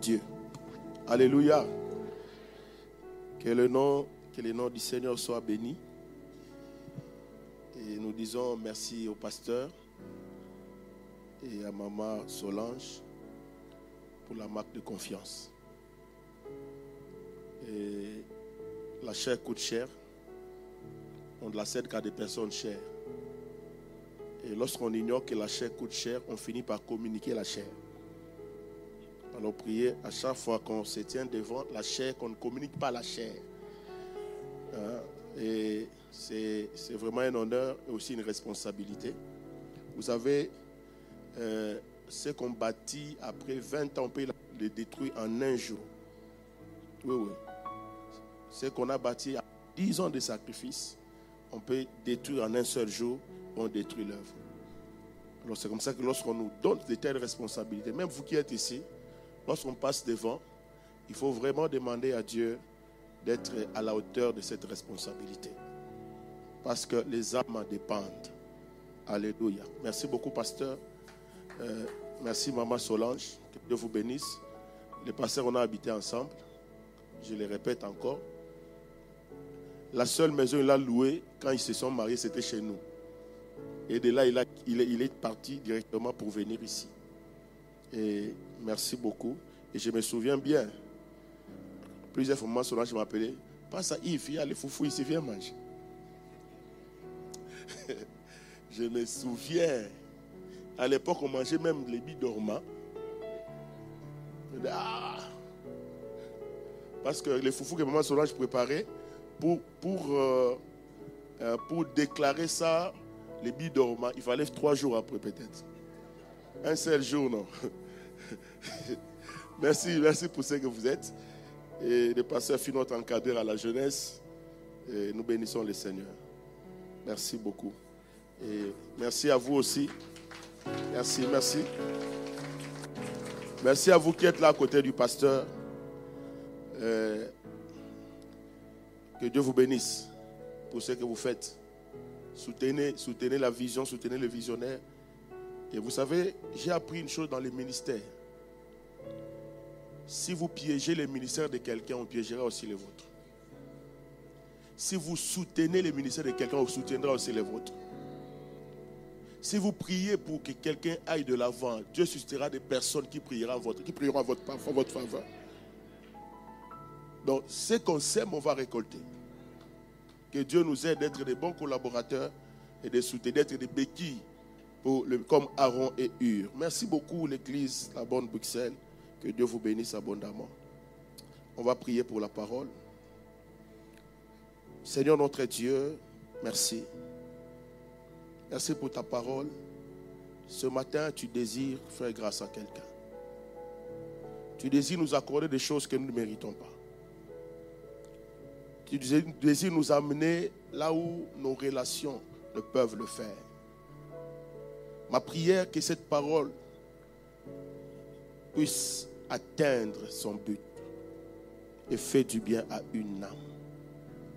Dieu. Alléluia. Que le nom, que le nom du Seigneur soit béni. Et nous disons merci au pasteur et à maman Solange pour la marque de confiance. La chair coûte cher. On ne la cède qu'à des personnes chères. Et lorsqu'on ignore que la chair coûte cher, on finit par communiquer la chair. Allons prier à chaque fois qu'on se tient devant la chair, qu'on ne communique pas la chair. Hein? Et c'est vraiment un honneur et aussi une responsabilité. Vous savez, euh, ce qu'on bâtit après 20 ans, on peut le détruire en un jour. Oui, oui. Ce qu'on a bâti à 10 ans de sacrifice, on peut détruire en un seul jour, on détruit l'œuvre. Alors c'est comme ça que lorsqu'on nous donne de telles responsabilités, même vous qui êtes ici, lorsqu'on passe devant, il faut vraiment demander à Dieu d'être à la hauteur de cette responsabilité. Parce que les âmes en dépendent. Alléluia. Merci beaucoup, pasteur. Euh, merci, maman Solange. Que Dieu vous bénisse. Les pasteurs, on a habité ensemble. Je le répète encore. La seule maison qu'il a louée quand ils se sont mariés, c'était chez nous. Et de là, il est parti directement pour venir ici. Et merci beaucoup. Et je me souviens bien, plusieurs fois, moi, je m'appelais, passe à Yves, il y a les foufous ici, viens manger. je me souviens, à l'époque, on mangeait même les billes. Ah! Parce que les foufous que maman Solange préparait, pour, pour, euh, euh, pour déclarer ça, les billes il fallait trois jours après peut-être. Un seul jour, non. merci, merci pour ce que vous êtes. Et le pasteur fit notre encadreur à la jeunesse. Nous bénissons le Seigneur. Merci beaucoup. Et merci à vous aussi. Merci, merci. Merci à vous qui êtes là à côté du pasteur. Euh, que Dieu vous bénisse pour ce que vous faites. Soutenez, soutenez la vision, soutenez le visionnaire. Et vous savez, j'ai appris une chose dans les ministères. Si vous piégez le ministère de quelqu'un, on piégera aussi les vôtres. Si vous soutenez le ministère de quelqu'un, on soutiendra aussi les vôtres. Si vous priez pour que quelqu'un aille de l'avant, Dieu suscitera des personnes qui prieront votre, qui prieront votre, votre faveur. Donc, ce qu'on sème, on va récolter. Que Dieu nous aide d'être des bons collaborateurs et de soutenir, d'être des béquilles pour le, comme Aaron et Hur. Merci beaucoup, l'Église, la bonne Bruxelles. Que Dieu vous bénisse abondamment. On va prier pour la parole. Seigneur notre Dieu, merci. Merci pour ta parole. Ce matin, tu désires faire grâce à quelqu'un. Tu désires nous accorder des choses que nous ne méritons pas. Tu désires nous amener là où nos relations ne peuvent le faire. Ma prière, que cette parole puisse atteindre son but et fait du bien à une âme.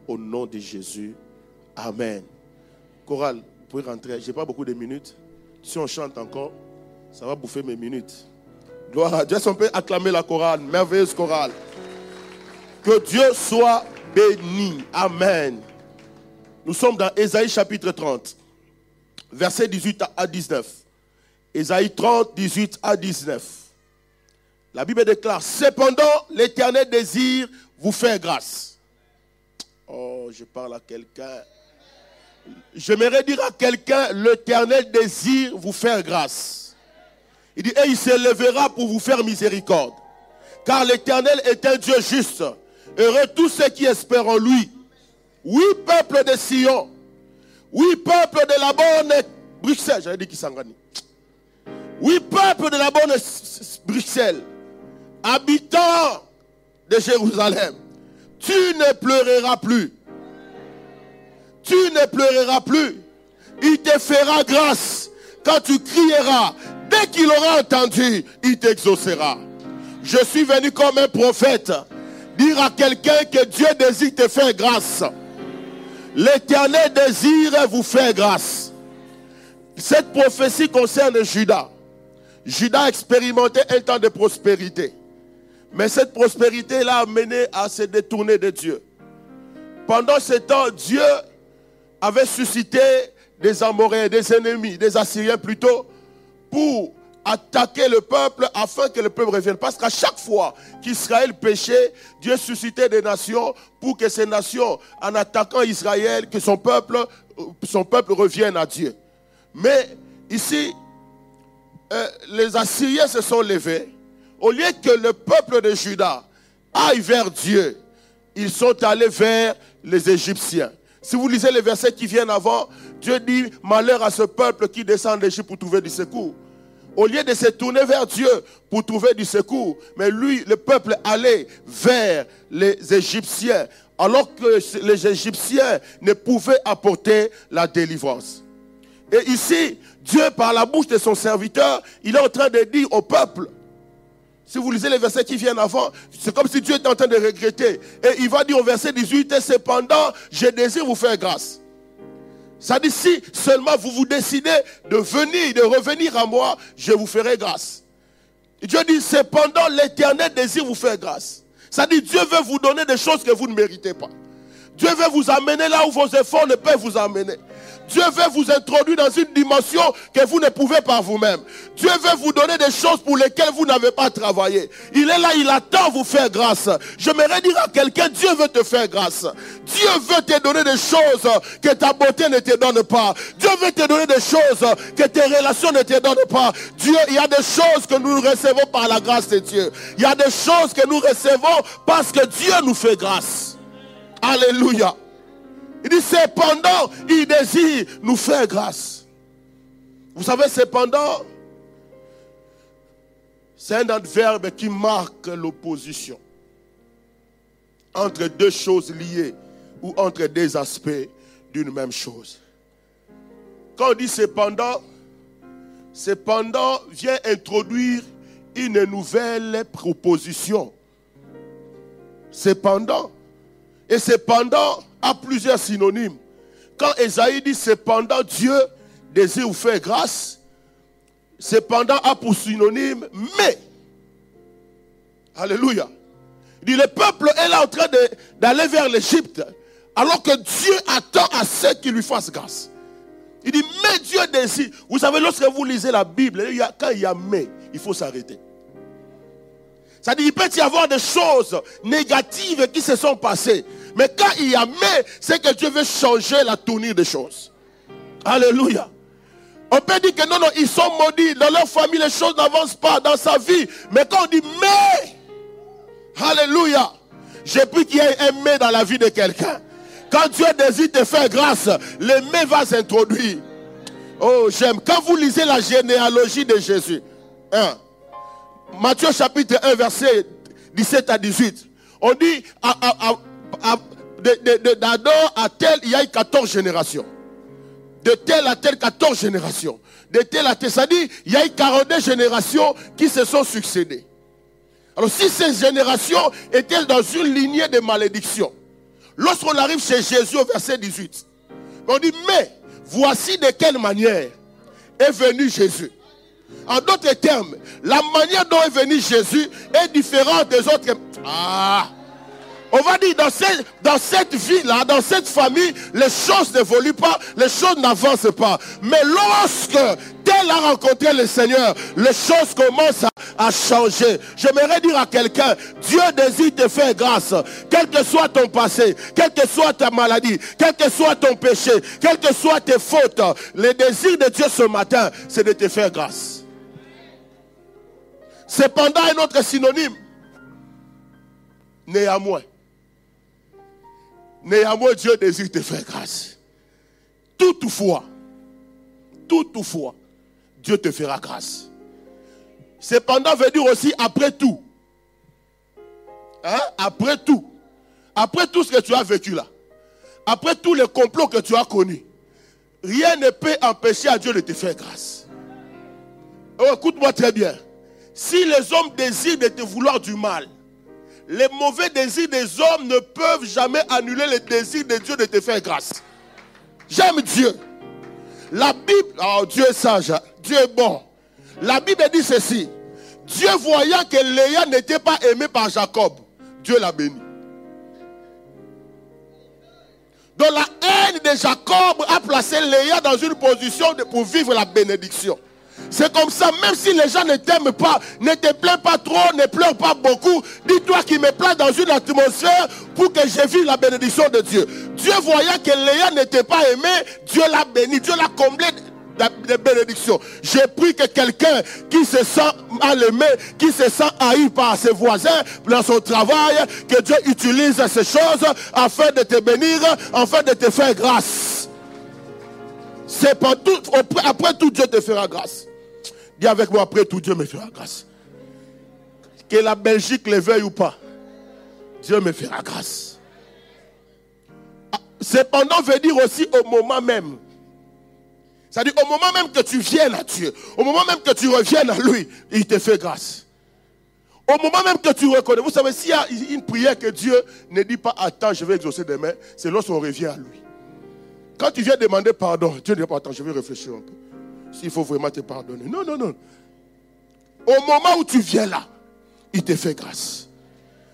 Au nom de Jésus. Amen. Chorale, vous pouvez rentrer. Je n'ai pas beaucoup de minutes. Si on chante encore, ça va bouffer mes minutes. Gloire à Dieu. Est-ce qu'on peut acclamer la chorale Merveilleuse chorale. Que Dieu soit béni. Amen. Nous sommes dans Ésaïe chapitre 30, verset 18 à 19. Ésaïe 30, 18 à 19. La Bible déclare, cependant, l'Éternel désire vous faire grâce. Oh, je parle à quelqu'un. J'aimerais dire à quelqu'un, l'Éternel désire vous faire grâce. Il dit, et il se lèvera pour vous faire miséricorde. Car l'Éternel est un Dieu juste. Heureux tous ceux qui espèrent en lui. Oui, peuple de Sion. Oui, peuple de la bonne Bruxelles. J'avais dit Kisangani. Oui, peuple de la bonne Bruxelles. Habitants de Jérusalem. Tu ne pleureras plus. Tu ne pleureras plus. Il te fera grâce quand tu crieras. Dès qu'il aura entendu, il t'exaucera. Je suis venu comme un prophète dire à quelqu'un que Dieu désire te faire grâce. L'éternel désire vous faire grâce. Cette prophétie concerne Judas. Judas a expérimenté un temps de prospérité. Mais cette prospérité l'a amené à se détourner de Dieu. Pendant ce temps, Dieu avait suscité des Amoréens, des ennemis, des Assyriens plutôt, pour attaquer le peuple afin que le peuple revienne. Parce qu'à chaque fois qu'Israël péchait, Dieu suscitait des nations pour que ces nations, en attaquant Israël, que son peuple, son peuple revienne à Dieu. Mais ici, euh, les Assyriens se sont levés. Au lieu que le peuple de Juda aille vers Dieu, ils sont allés vers les Égyptiens. Si vous lisez les versets qui viennent avant, Dieu dit malheur à ce peuple qui descend d'Égypte pour trouver du secours. Au lieu de se tourner vers Dieu pour trouver du secours, mais lui, le peuple allait vers les Égyptiens, alors que les Égyptiens ne pouvaient apporter la délivrance. Et ici, Dieu, par la bouche de son serviteur, il est en train de dire au peuple, si vous lisez les versets qui viennent avant, c'est comme si Dieu était en train de regretter. Et il va dire au verset 18, cependant, je désire vous faire grâce. Ça dit, si seulement vous vous décidez de venir, de revenir à moi, je vous ferai grâce. Dieu dit, cependant, l'éternel désire vous faire grâce. Ça dit, Dieu veut vous donner des choses que vous ne méritez pas. Dieu veut vous amener là où vos efforts ne peuvent vous amener. Dieu veut vous introduire dans une dimension que vous ne pouvez pas vous-même. Dieu veut vous donner des choses pour lesquelles vous n'avez pas travaillé. Il est là, il attend vous faire grâce. Je J'aimerais dire à quelqu'un, Dieu veut te faire grâce. Dieu veut te donner des choses que ta beauté ne te donne pas. Dieu veut te donner des choses que tes relations ne te donnent pas. Dieu, il y a des choses que nous recevons par la grâce de Dieu. Il y a des choses que nous recevons parce que Dieu nous fait grâce. Alléluia. Il dit cependant, il désire nous faire grâce. Vous savez, cependant, c'est un adverbe qui marque l'opposition entre deux choses liées ou entre deux aspects d'une même chose. Quand on dit cependant, cependant vient introduire une nouvelle proposition. Cependant, et cependant a plusieurs synonymes. Quand Esaïe dit cependant Dieu désire vous faire grâce, cependant a pour synonyme mais. Alléluia. Il dit le peuple est là en train d'aller vers l'Égypte alors que Dieu attend à ceux qui lui fassent grâce. Il dit mais Dieu désire. Vous savez, lorsque vous lisez la Bible, quand il y a mais, il faut s'arrêter. Dit, il peut y avoir des choses négatives qui se sont passées. Mais quand il y a mais, c'est que Dieu veut changer la tournure des choses. Alléluia. On peut dire que non, non, ils sont maudits. Dans leur famille, les choses n'avancent pas dans sa vie. Mais quand on dit mais, Alléluia. J'ai pris qu'il y ait un mais dans la vie de quelqu'un. Quand Dieu désire te faire grâce, le mais va s'introduire. Oh, j'aime. Quand vous lisez la généalogie de Jésus, Matthieu chapitre 1, verset 17 à 18, on dit d'Adam à tel, il y a eu 14 générations. De tel à tel, 14 générations. De tel à tel, ça dit, il y a eu 42 générations qui se sont succédées. Alors si ces générations étaient dans une lignée de malédiction, lorsqu'on arrive chez Jésus au verset 18, on dit, mais voici de quelle manière est venu Jésus. En d'autres termes, la manière dont est venu Jésus est différente des autres. Ah! On va dire, dans cette, vie-là, dans cette famille, les choses n'évoluent pas, les choses n'avancent pas. Mais lorsque tel a rencontré le Seigneur, les choses commencent à, changer. J'aimerais dire à quelqu'un, Dieu désire te faire grâce. Quel que soit ton passé, quelle que soit ta maladie, quel que soit ton péché, quelles que soient tes fautes, le désir de Dieu ce matin, c'est de te faire grâce. Cependant, un autre synonyme Néanmoins, néanmoins, Dieu désire te faire grâce. Toutefois, toutefois, Dieu te fera grâce. Cependant, veut dire aussi après tout. Hein? Après tout. Après tout ce que tu as vécu là. Après tous les complots que tu as connus. Rien ne peut empêcher à Dieu de te faire grâce. Oh, écoute-moi très bien. Si les hommes désirent de te vouloir du mal, les mauvais désirs des hommes ne peuvent jamais annuler les désirs de Dieu de te faire grâce. J'aime Dieu. La Bible, oh Dieu est sage, hein. Dieu est bon. La Bible dit ceci. Dieu voyant que Léa n'était pas aimée par Jacob, Dieu l'a béni. Donc la haine de Jacob a placé Léa dans une position pour vivre la bénédiction. C'est comme ça, même si les gens ne t'aiment pas, ne te plaît pas trop, ne pleure pas beaucoup, dis-toi qu'il me plaît dans une atmosphère pour que je vive la bénédiction de Dieu. Dieu voyant que Léa n'était pas aimée, Dieu l'a béni, Dieu l'a comblé de bénédictions. J'ai pris que quelqu'un qui se sent mal aimé, qui se sent haï par ses voisins dans son travail, que Dieu utilise ces choses afin de te bénir, afin de te faire grâce. C'est pas tout, après tout, Dieu te fera grâce. Dis avec moi, après tout, Dieu me fera grâce. Que la Belgique le veuille ou pas, Dieu me fera grâce. Ah, cependant, veut dire aussi au moment même. C'est-à-dire au moment même que tu viennes à Dieu, au moment même que tu reviennes à lui, il te fait grâce. Au moment même que tu reconnais, vous savez, s'il y a une prière que Dieu ne dit pas, attends, je vais exaucer demain, c'est lorsqu'on revient à lui. Quand tu viens demander pardon, Dieu ne dit pas, attends, je vais réfléchir un peu s'il faut vraiment te pardonner. Non, non, non. Au moment où tu viens là, il te fait grâce.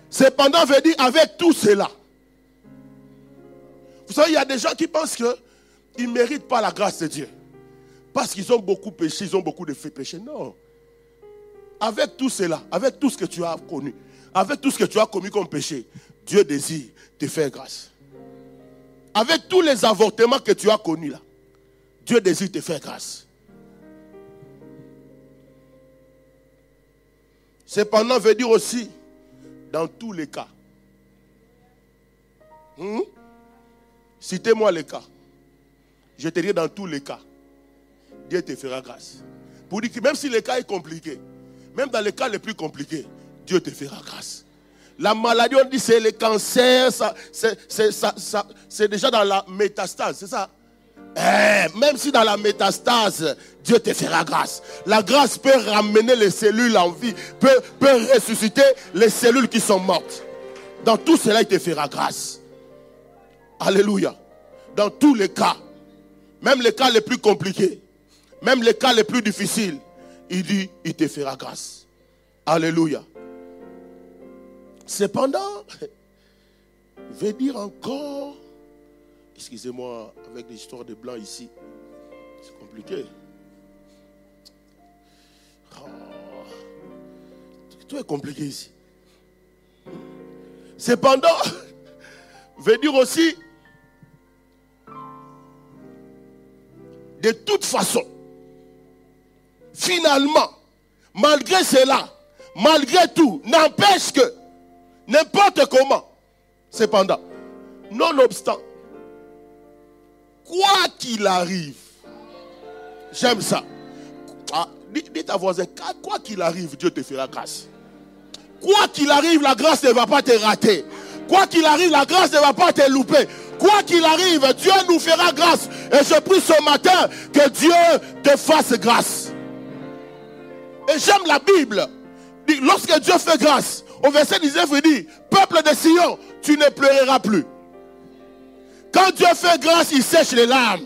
Cependant, veut dire avec tout cela. Vous savez, il y a des gens qui pensent qu'ils ne méritent pas la grâce de Dieu. Parce qu'ils ont beaucoup péché, ils ont beaucoup de faits péchés. Non. Avec tout cela, avec tout ce que tu as connu, avec tout ce que tu as commis comme péché, Dieu désire te faire grâce. Avec tous les avortements que tu as connus là, Dieu désire te faire grâce. Cependant, veut dire aussi, dans tous les cas. Hmm? Citez-moi les cas. Je te dis dans tous les cas. Dieu te fera grâce. Pour dire que même si le cas est compliqué, même dans les cas les plus compliqués, Dieu te fera grâce. La maladie, on dit c'est le cancer, c'est déjà dans la métastase, c'est ça? Eh, même si dans la métastase, Dieu te fera grâce. La grâce peut ramener les cellules en vie, peut, peut ressusciter les cellules qui sont mortes. Dans tout cela, il te fera grâce. Alléluia. Dans tous les cas, même les cas les plus compliqués, même les cas les plus difficiles, il dit, il te fera grâce. Alléluia. Cependant, veut dire encore Excusez-moi, avec l'histoire de blanc ici. C'est compliqué. Oh. Tout est compliqué ici. Cependant, veut dire aussi, de toute façon, finalement, malgré cela, malgré tout, n'empêche que, n'importe comment, cependant, nonobstant, quoi qu'il arrive, j'aime ça. Ah, dis, ta voisin, quoi qu'il arrive, Dieu te fera grâce. Quoi qu'il arrive, la grâce ne va pas te rater. Quoi qu'il arrive, la grâce ne va pas te louper. Quoi qu'il arrive, Dieu nous fera grâce. Et je prie ce matin que Dieu te fasse grâce. Et j'aime la Bible. Lorsque Dieu fait grâce, au verset 19, il dit, peuple de Sion, tu ne pleureras plus. Quand Dieu fait grâce, il sèche les larmes.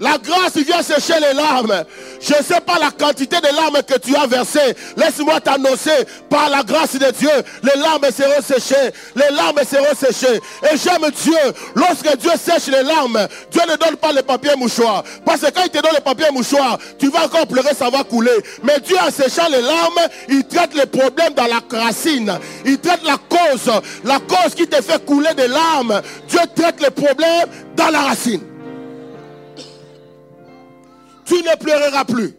La grâce vient sécher les larmes. Je ne sais pas la quantité de larmes que tu as versées. Laisse-moi t'annoncer, par la grâce de Dieu, les larmes seront séchées. Les larmes seront séchées. Et j'aime Dieu. Lorsque Dieu sèche les larmes, Dieu ne donne pas le papier mouchoir. Parce que quand il te donne le papier mouchoir, tu vas encore pleurer, ça va couler. Mais Dieu, en séchant les larmes, il traite les problèmes dans la racine. Il traite la cause. La cause qui te fait couler des larmes. Dieu traite les problèmes dans la racine tu ne pleureras plus.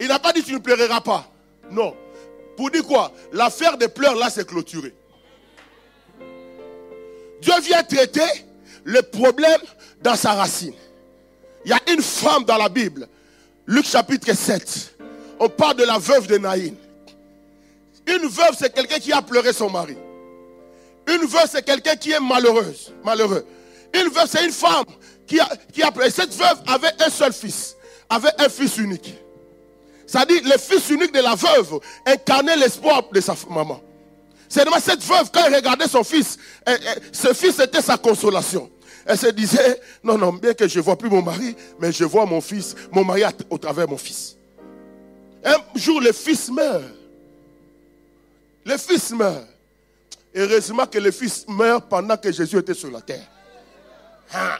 Il n'a pas dit tu ne pleureras pas. Non. Pour dire quoi? L'affaire des pleurs, là, c'est clôturé. Dieu vient traiter le problème dans sa racine. Il y a une femme dans la Bible, Luc chapitre 7. On parle de la veuve de Naïn. Une veuve, c'est quelqu'un qui a pleuré son mari. Une veuve, c'est quelqu'un qui est malheureuse, malheureux. Une veuve, c'est une femme qui a. Cette veuve avait un seul fils, avait un fils unique. Dit, le fils unique de la veuve incarnait l'espoir de sa maman. C'est cette veuve, quand elle regardait son fils, ce fils était sa consolation. Elle se disait, non, non, bien que je ne vois plus mon mari, mais je vois mon fils, mon mari au travers de mon fils. Un jour, le fils meurt. Le fils meurt. Heureusement que le fils meurt pendant que Jésus était sur la terre. Hein?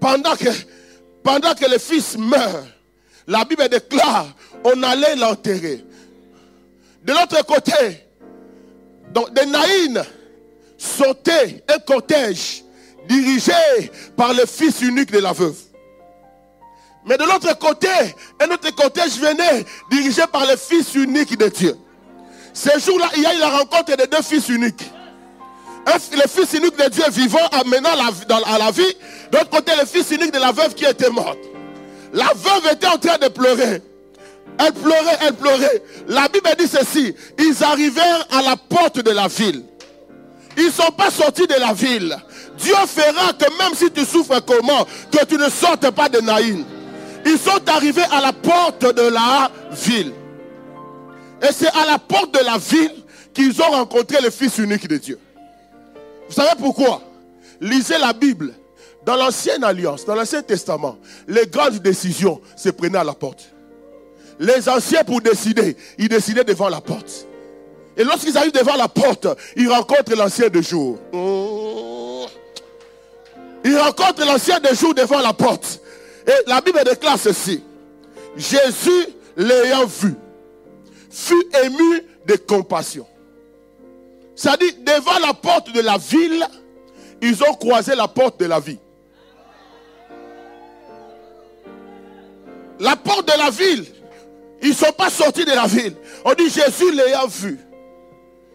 Pendant, que, le fils meurt, la Bible déclare, on allait l'enterrer. De l'autre côté, donc de Naïn, sautait un cortège dirigé par le fils unique de la veuve. Mais de l'autre côté, un autre cortège venait dirigé par le fils unique de Dieu. Ce jour-là, il y a eu la rencontre des deux fils uniques. Le fils unique de Dieu vivant amenant à la vie. De l'autre côté, le fils unique de la veuve qui était morte. La veuve était en train de pleurer. Elle pleurait, elle pleurait. La Bible dit ceci. Ils arrivèrent à la porte de la ville. Ils ne sont pas sortis de la ville. Dieu fera que même si tu souffres comment, que tu ne sortes pas de Naïn. Ils sont arrivés à la porte de la ville. Et c'est à la porte de la ville qu'ils ont rencontré le Fils unique de Dieu. Vous savez pourquoi? Lisez la Bible. Dans l'ancienne alliance, dans l'ancien testament, les grandes décisions se prenaient à la porte. Les anciens pour décider, ils décidaient devant la porte. Et lorsqu'ils arrivent devant la porte, ils rencontrent l'ancien de jour. Ils rencontrent l'ancien de jour devant la porte. Et la Bible déclare ceci. Jésus, l'ayant vu, fut ému de compassion. Ça dit, devant la porte de la ville, ils ont croisé la porte de la vie. La porte de la ville, ils ne sont pas sortis de la ville. On dit Jésus l'ayant vu.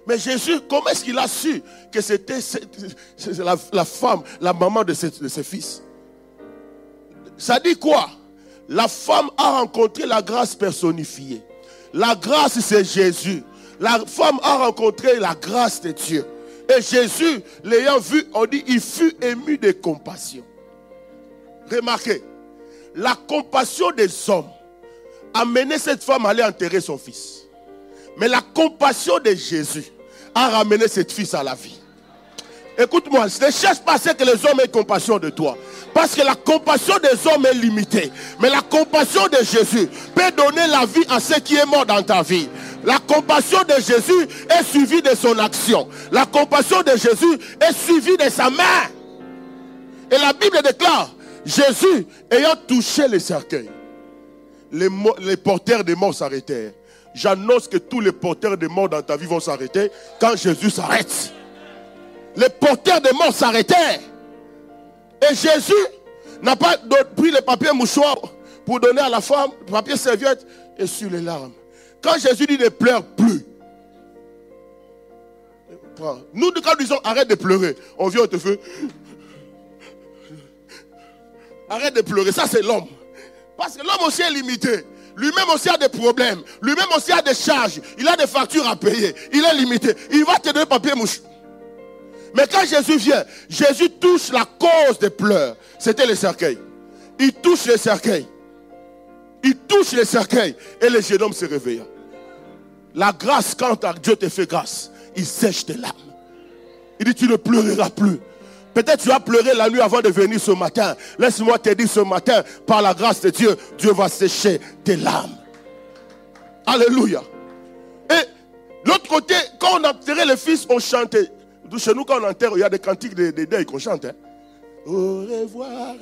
Mais Jésus, comment est-ce qu'il a su que c'était la, femme, la maman de ses, de ses fils? Ça dit quoi? La femme a rencontré la grâce personnifiée. La grâce, c'est Jésus. La femme a rencontré la grâce de Dieu. Et Jésus, l'ayant vu, on dit, il fut ému de compassion. Remarquez, la compassion des hommes a mené cette femme à aller enterrer son fils. Mais la compassion de Jésus a ramené cette fille à la vie. Écoute-moi, ne cherche pas ce que les hommes aient compassion de toi. Parce que la compassion des hommes est limitée. Mais la compassion de Jésus peut donner la vie à ceux qui est mort dans ta vie. La compassion de Jésus est suivie de son action. La compassion de Jésus est suivie de sa main. Et la Bible déclare, Jésus ayant touché les cercueils, les, porteurs des morts s'arrêtèrent. J'annonce que tous les porteurs des morts dans ta vie vont s'arrêter quand Jésus s'arrête. Les porteurs des morts s'arrêtèrent. Et Jésus n'a pas pris le papier mouchoir pour donner à la femme, le papier serviette et sur les larmes. Quand Jésus dit ne pleure plus, nous, quand nous disons arrête de pleurer, on vient, on te. Arrête de pleurer, ça c'est l'homme. Parce que l'homme aussi est limité. Lui-même aussi a des problèmes. Lui-même aussi a des charges. Il a des factures à payer. Il est limité. Il va te donner papier mouche. Mais quand Jésus vient, Jésus touche la cause des pleurs. C'était le cercueil. Il touche le cercueil. Il touche le cercueil. Et le jeune homme se réveilla. La grâce, quand Dieu te fait grâce, il sèche tes larmes. Il dit, tu ne pleureras plus. Peut-être tu as pleuré la nuit avant de venir ce matin. Laisse-moi te dire ce matin, par la grâce de Dieu, Dieu va sécher tes larmes. Alléluia. Et l'autre côté, quand on enterrait le fils, on chantait. Chez nous, quand on enterre, il y a des cantiques de, deuil qu'on chante. Hein. Au revoir.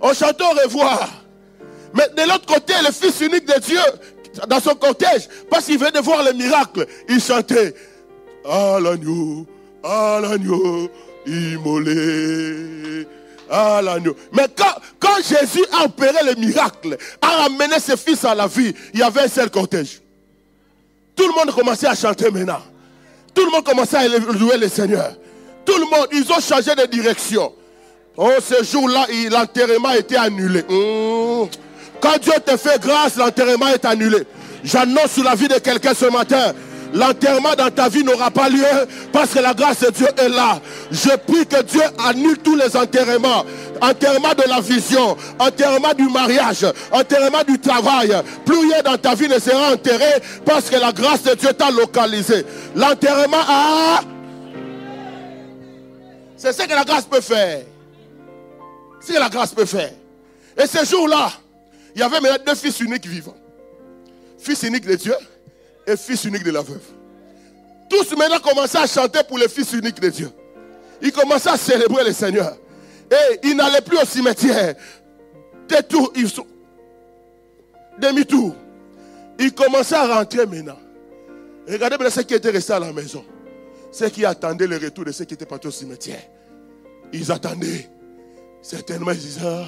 On chante au revoir. Mais de l'autre côté, le fils unique de Dieu, dans son cortège, parce qu'il venait de voir le miracle, il chantait À l'agneau à l'agneau immolé. À l'agneau. Mais quand, quand Jésus a opéré le miracle, a ramené ses fils à la vie, il y avait un seul cortège. Tout le monde commençait à chanter maintenant. Tout le monde commençait à louer le Seigneur. Tout le monde, ils ont changé de direction. Oh, ce jour-là, l'enterrement était annulé. Hmm. Quand Dieu te fait grâce, l'enterrement est annulé. J'annonce sur la vie de quelqu'un ce matin. L'enterrement dans ta vie n'aura pas lieu parce que la grâce de Dieu est là. Je prie que Dieu annule tous les enterrements. Enterrement de la vision, enterrement du mariage, enterrement du travail. Plus rien dans ta vie ne sera enterré parce que la grâce de Dieu t'a localisé. L'enterrement a... C'est ce que la grâce peut faire. C'est ce que la grâce peut faire. Et ce jour-là, il y avait maintenant deux fils uniques vivants. Fils unique de Dieu et fils unique de la veuve. Tous maintenant commençaient à chanter pour le fils unique de Dieu. Ils commençaient à célébrer le Seigneur. Et ils n'allaient plus au cimetière. Détour, ils sont. Demi-tour. Ils commençaient à rentrer maintenant. Regardez bien ceux qui étaient restés à la maison. Ceux qui attendaient le retour de ceux qui étaient partis au cimetière. Ils attendaient. Certainement, ils disaient,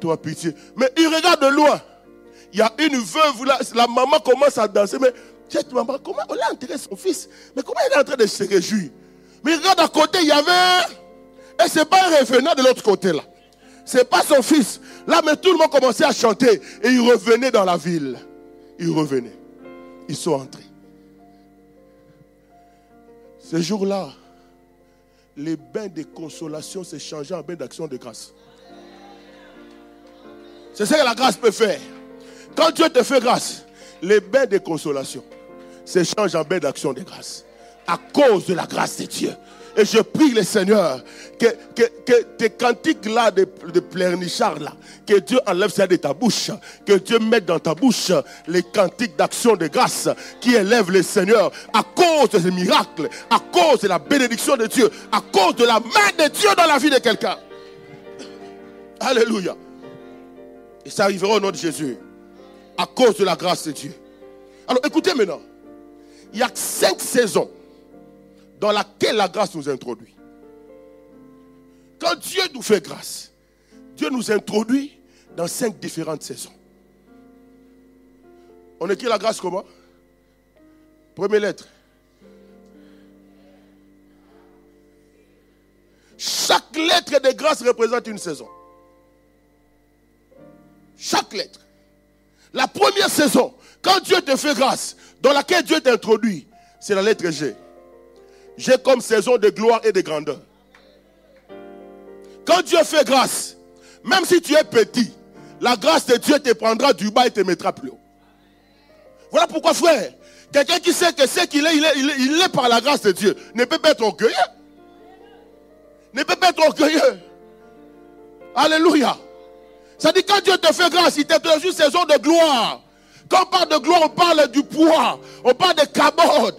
toi pitié. Mais ils regardent de loin. Il y a une veuve la maman commence à danser. Mais maman, comment on a enterré son fils Mais comment elle est en train de se réjouir? Mais regarde à côté, il y avait. Et ce n'est pas un revenant de l'autre côté là. Ce n'est pas son fils. Là, mais tout le monde commençait à chanter. Et ils revenaient dans la ville. Ils revenaient. Ils sont entrés. Ce jour-là, les bains de consolation se changeaient en bains d'action de grâce. C'est ce que la grâce peut faire. Quand Dieu te fait grâce, les bains de consolation s'échangent en bains d'action de grâce. À cause de la grâce de Dieu. Et je prie le Seigneur que, que, tes cantiques-là de, de là, que Dieu enlève ça de ta bouche. Que Dieu mette dans ta bouche les cantiques d'action de grâce qui élèvent le Seigneur à cause de ces miracles, à cause de la bénédiction de Dieu, à cause de la main de Dieu dans la vie de quelqu'un. Alléluia. Et ça arrivera au nom de Jésus à cause de la grâce de Dieu. Alors écoutez maintenant, il y a cinq saisons dans lesquelles la grâce nous introduit. Quand Dieu nous fait grâce, Dieu nous introduit dans cinq différentes saisons. On écrit la grâce comment? Première lettre. Chaque lettre de grâce représente une saison. Chaque lettre. La première saison, quand Dieu te fait grâce, dans laquelle Dieu t'introduit, c'est la lettre G. G comme saison de gloire et de grandeur. Quand Dieu fait grâce, même si tu es petit, la grâce de Dieu te prendra du bas et te mettra plus haut. Voilà pourquoi, frère, quelqu'un qui sait que c'est qu'il est il, est, il est, par la grâce de Dieu, ne peut pas être orgueilleux. Ne peut pas être orgueilleux. Alléluia. Ça dit quand Dieu te fait grâce, il te donne une saison de gloire. Quand on parle de gloire, on parle du poids. On parle de cabode.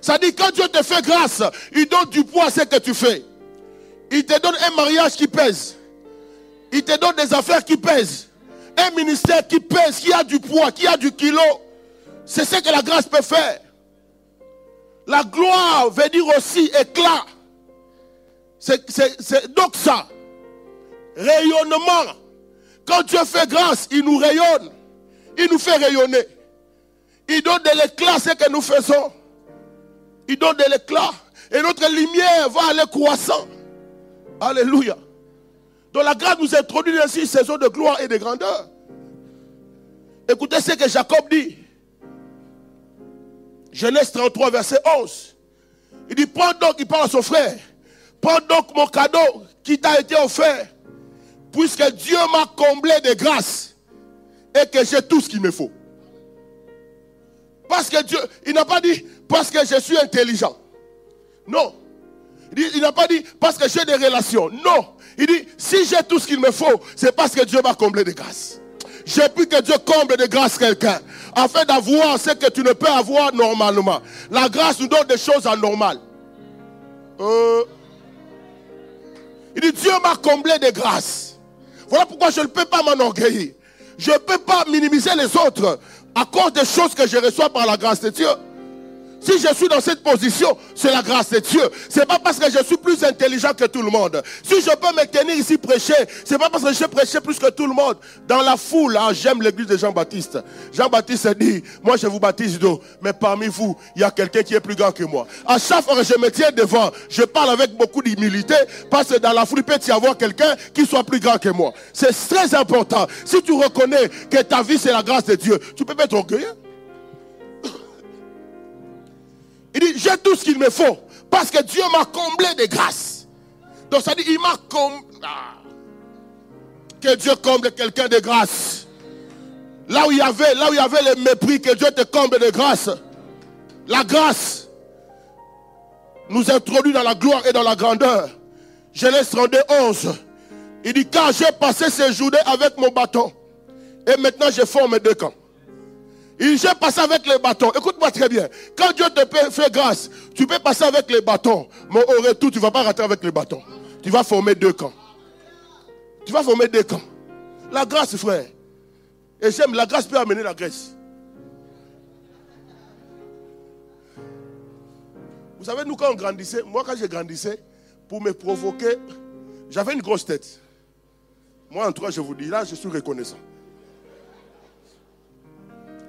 Ça dit quand Dieu te fait grâce, il donne du poids à ce que tu fais. Il te donne un mariage qui pèse. Il te donne des affaires qui pèsent. Un ministère qui pèse, qui a du poids, qui a du kilo. C'est ce que la grâce peut faire. La gloire veut dire aussi éclat. C'est donc ça. Rayonnement. Quand Dieu fait grâce, il nous rayonne. Il nous fait rayonner. Il donne de l'éclat ce que nous faisons. Il donne de l'éclat. Et notre lumière va aller croissant. Alléluia. Donc la grâce nous introduit ainsi une saison de gloire et de grandeur. Écoutez ce que Jacob dit. Genèse 33, verset 11. Il dit, prends donc, il parle à son frère, prends donc mon cadeau qui t'a été offert puisque Dieu m'a comblé de grâce et que j'ai tout ce qu'il me faut. Parce que Dieu, il n'a pas dit parce que je suis intelligent. Non. Il n'a pas dit parce que j'ai des relations. Non. Il dit si j'ai tout ce qu'il me faut, c'est parce que Dieu m'a comblé de grâce. J'ai pu que Dieu comble de grâce quelqu'un afin d'avoir ce que tu ne peux avoir normalement. La grâce nous donne des choses anormales. Euh, il dit Dieu m'a comblé de grâce. Voilà pourquoi je ne peux pas m'enorgueillir. Je ne peux pas minimiser les autres à cause des choses que je reçois par la grâce de Dieu. Si je suis dans cette position, c'est la grâce de Dieu. C'est pas parce que je suis plus intelligent que tout le monde. Si je peux me tenir ici prêcher, c'est pas parce que je prêché plus que tout le monde. Dans la foule, hein, j'aime l'église de Jean-Baptiste. Jean-Baptiste dit, moi je vous baptise d'eau, mais parmi vous, il y a quelqu'un qui est plus grand que moi. À chaque fois que je me tiens devant, je parle avec beaucoup d'humilité, parce que dans la foule, il peut y avoir quelqu'un qui soit plus grand que moi. C'est très important. Si tu reconnais que ta vie, c'est la grâce de Dieu, tu peux pas être orgueilleux. Il dit, j'ai tout ce qu'il me faut. Parce que Dieu m'a comblé de grâce. Donc ça dit, il m'a comblé. Ah. Que Dieu comble quelqu'un de grâce. Là où il y avait, là avait le mépris, que Dieu te comble de grâce. La grâce nous introduit dans la gloire et dans la grandeur. Genèse 32, 11. Il dit, quand j'ai passé ces journées avec mon bâton, et maintenant je forme deux camps. Il j'ai passé avec les bâtons. Écoute-moi très bien. Quand Dieu te fait grâce, tu peux passer avec les bâtons. Mais au retour, tu ne vas pas rentrer avec les bâtons. Tu vas former deux camps. Tu vas former deux camps. La grâce, frère. Et j'aime, la grâce peut amener la grâce. Vous savez, nous, quand on grandissait, moi, quand j'ai grandissais, pour me provoquer, j'avais une grosse tête. Moi, en cas, je vous dis, là, je suis reconnaissant.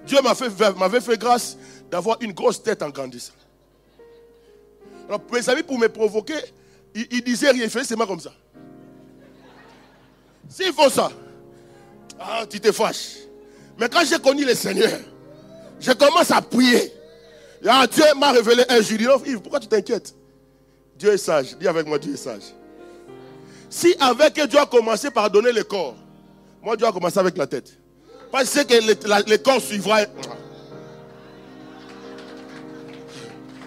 Dieu m'avait fait, grâce d'avoir une grosse tête en grandissant. Alors, mes amis, pour me provoquer, ils, disaient rien, ils faisaient seulement comme ça. S'ils font ça, ah, tu te fâches. Mais quand j'ai connu le Seigneur, je commence à prier. Ah, Dieu m'a révélé un jour. Pourquoi tu t'inquiètes? Dieu est sage. Dis avec moi, Dieu est sage. Si avec Dieu a commencé par donner le corps, moi Dieu a commencé avec la tête. Parce que le, corps suivra.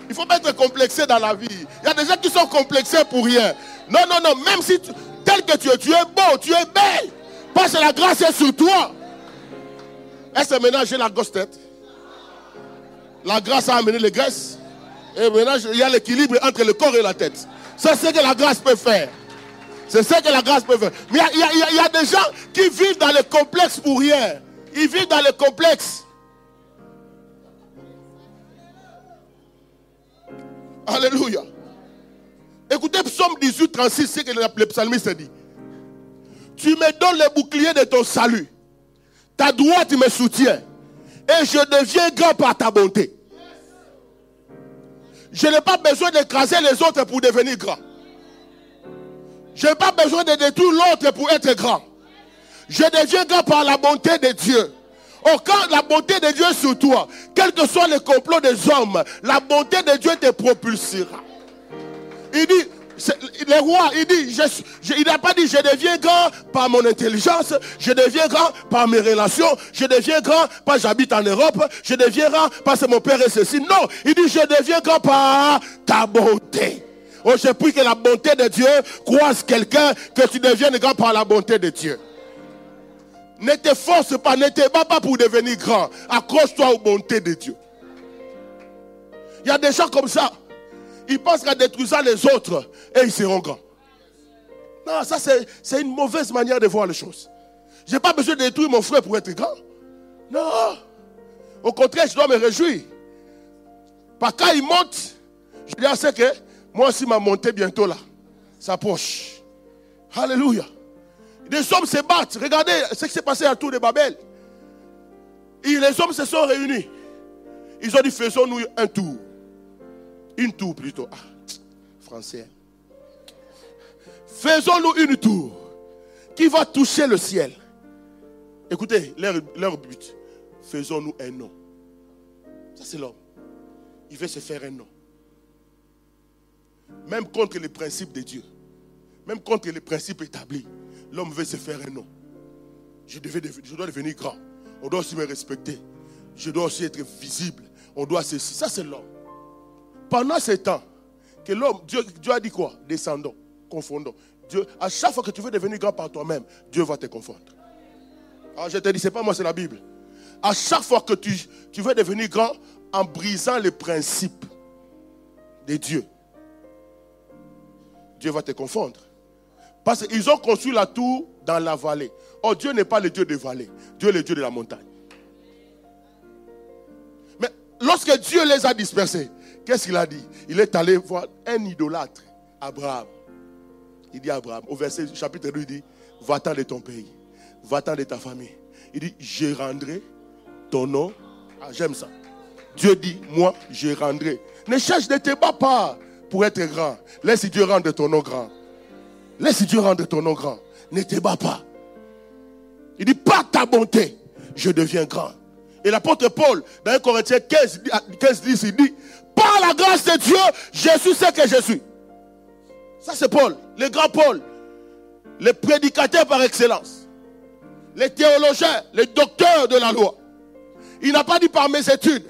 Il faut pas être complexé dans la vie. Il y a des gens qui sont complexés pour rien. Non, non, non. Même si tel que tu es, tu es beau, tu es belle. Parce que la grâce est sur toi. Est-ce que maintenant j'ai la grosse tête? La grâce a amené les graisses. Et maintenant il y a l'équilibre entre le corps et la tête. C'est ce que la grâce peut faire. C'est ce que la grâce peut faire. Mais il y, y, a des gens qui vivent dans le complexe pour rien. Ils vivent dans le complexe. Alléluia. Écoutez Psaume 18, 36, c'est que le psalmiste dit. Tu me donnes le bouclier de ton salut. Ta droite me soutient. Et je deviens grand par ta bonté. Je n'ai pas besoin d'écraser les autres pour devenir grand. Je n'ai pas besoin de détruire l'autre pour être grand. Je deviens grand par la bonté de Dieu. Oh, quand la bonté de Dieu est sur toi, quel que soit le complot des hommes, la bonté de Dieu te propulsera. Il dit, le roi, il dit, il n'a pas dit je deviens grand par mon intelligence, je deviens grand par mes relations, je deviens grand que j'habite en Europe, je deviens grand parce que mon père est ceci. Non, il dit je deviens grand par ta bonté. Oh, je prie que la bonté de Dieu croise quelqu'un, que tu deviennes grand par la bonté de Dieu. Ne te force pas, ne te bats pas pour devenir grand. Accroche-toi aux bontés de Dieu. Il y a des gens comme ça. Ils pensent qu'en détruisant les autres, et ils seront grands. Non, ça c'est une mauvaise manière de voir les choses. Je n'ai pas besoin de détruire mon frère pour être grand. Non. Au contraire, je dois me réjouir. Parce quand il monte, je dis à ce que moi aussi ma montée bientôt là s'approche. Alléluia. Les hommes se battent. Regardez ce qui s'est passé à Tour de Babel. Et les hommes se sont réunis. Ils ont dit faisons-nous un tour. Une tour plutôt. Ah, français. Faisons-nous une tour qui va toucher le ciel. Écoutez, leur, leur but. Faisons-nous un nom. Ça, c'est l'homme. Il veut se faire un nom. Même contre les principes de Dieu. Même contre les principes établis. L'homme veut se faire un nom. Je, dois devenir grand. On doit aussi me respecter. Je dois aussi être visible. On doit ceci. Ça, c'est l'homme. Pendant ce temps, que l'homme, Dieu, Dieu, a dit quoi? Descendons, confondons. Dieu, à chaque fois que tu veux devenir grand par toi-même, Dieu va te confondre. Alors je te dis, ce n'est pas moi, c'est la Bible. À chaque fois que tu, tu veux devenir grand en brisant les principes de Dieu, Dieu va te confondre. Parce qu'ils ont construit la tour dans la vallée. Oh, Dieu n'est pas le Dieu des vallées. Dieu est le Dieu de la montagne. Mais lorsque Dieu les a dispersés, Qu'est-ce qu'il a dit? Il est allé voir un idolâtre, Abraham. Il dit à Abraham, au verset chapitre 2, il dit, va-t'en de ton pays, va-t'en de ta famille. Il dit, je rendrai ton nom. J'aime ça. Dieu dit, moi, je rendrai. Ne cherche, ne te bats pas pour être grand. Laisse Dieu rendre ton nom grand. Laisse Dieu rendre ton nom grand. Ne te bats pas. Il dit, par ta bonté, je deviens grand. Et l'apôtre Paul, dans 1 Corinthiens 15, 15, 10, il dit, par la grâce de Dieu, je suis ce que je suis. Ça, c'est Paul, le grand Paul, le prédicateur par excellence, les théologiens, les docteurs de la loi. Il n'a pas dit par mes études,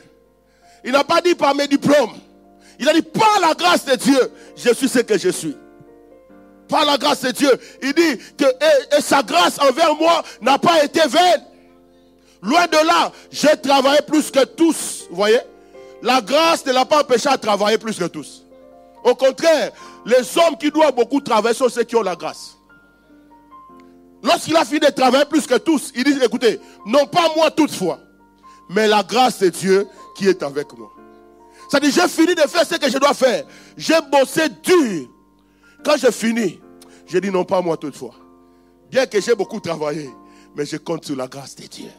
il n'a pas dit par mes diplômes, il a dit par la grâce de Dieu, je suis ce que je suis. Par la grâce de Dieu, il dit que sa grâce envers moi n'a pas été vaine. Loin de là, j'ai travaillé plus que tous. Vous voyez La grâce ne l'a pas empêché à travailler plus que tous. Au contraire, les hommes qui doivent beaucoup travailler sont ceux qui ont la grâce. Lorsqu'il a fini de travailler plus que tous, il dit, écoutez, non pas moi toutefois, mais la grâce de Dieu qui est avec moi. Ça dit, j'ai fini de faire ce que je dois faire. J'ai bossé dur. Quand j'ai fini, j'ai dit non pas moi toutefois. Bien que j'ai beaucoup travaillé, mais je compte sur la grâce de Dieu.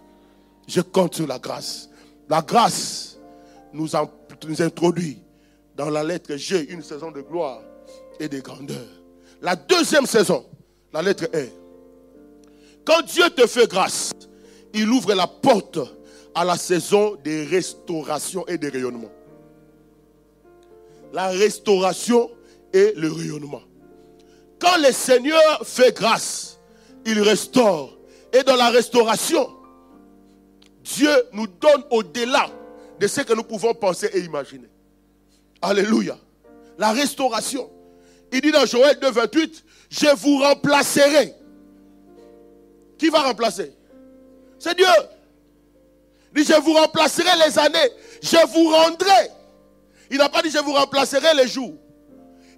Je compte sur la grâce. La grâce nous, nous introduit dans la lettre G une saison de gloire et de grandeur. La deuxième saison, la lettre E. Quand Dieu te fait grâce, il ouvre la porte à la saison des restaurations et des rayonnements. La restauration et le rayonnement. Quand le Seigneur fait grâce, il restaure. Et dans la restauration, Dieu nous donne au-delà de ce que nous pouvons penser et imaginer. Alléluia. La restauration. Il dit dans Joël 2, 28, je vous remplacerai. Qui va remplacer? C'est Dieu. Il dit, je vous remplacerai les années. Je vous rendrai. Il n'a pas dit, je vous remplacerai les jours.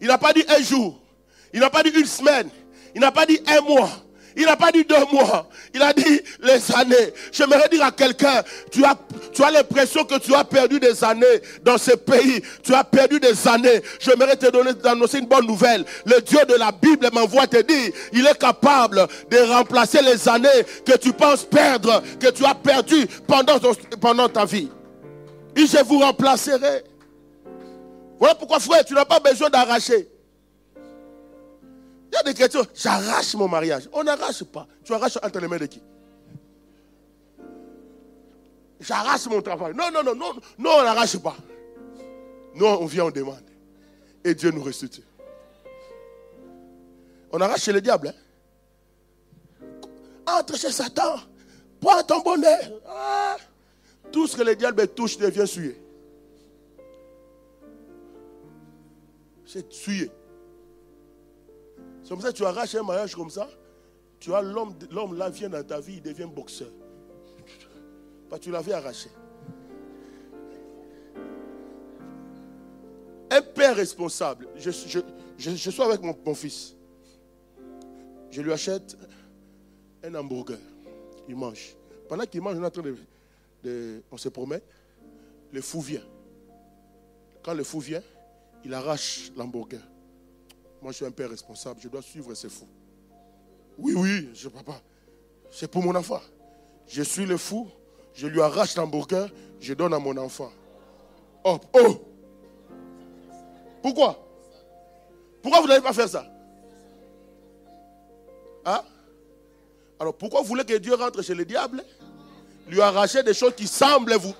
Il n'a pas dit un jour. Il n'a pas dit une semaine. Il n'a pas dit un mois. Il n'a pas dit deux mois. Il a dit les années. J'aimerais dire à quelqu'un, tu as, tu as l'impression que tu as perdu des années dans ce pays. Tu as perdu des années. J'aimerais te donner, d'annoncer une bonne nouvelle. Le Dieu de la Bible m'envoie te dire, il est capable de remplacer les années que tu penses perdre, que tu as perdu pendant, pendant ta vie. Et je vous remplacerai. Voilà pourquoi, frère, tu n'as pas besoin d'arracher. Il y a des questions, j'arrache mon mariage. On n'arrache pas. Tu arraches entre les mains de qui? J'arrache mon travail. Non, non, non, non, non, on n'arrache pas. Nous, on vient, on demande. Et Dieu nous restitue. On arrache chez le diable. Hein? Entre chez Satan. Prends ton bonheur. Ah. Tout ce que le diable touche devient souillé. C'est souillé. Comme ça que tu arraches un mariage comme ça. Tu as l'homme, l'homme là vient dans ta vie, il devient boxeur. Pas tu l'avais arraché. Un père responsable. Je, je, suis avec mon, fils. Je lui achète un hamburger. Il mange. Pendant qu'il mange, on train de, On se promet. Le fou vient. Quand le fou vient, il arrache l'hamburger. Moi, je suis un père responsable. Je dois suivre ces fous. Oui, oui, je papa. C'est pour mon enfant. Je suis le fou. Je lui arrache l'hamburger. Je donne à mon enfant. Oh, oh. Pourquoi? Pourquoi vous n'allez pas faire ça? Hein? Alors, pourquoi vous voulez que Dieu rentre chez le diable Lui arracher des choses qui semblent vous?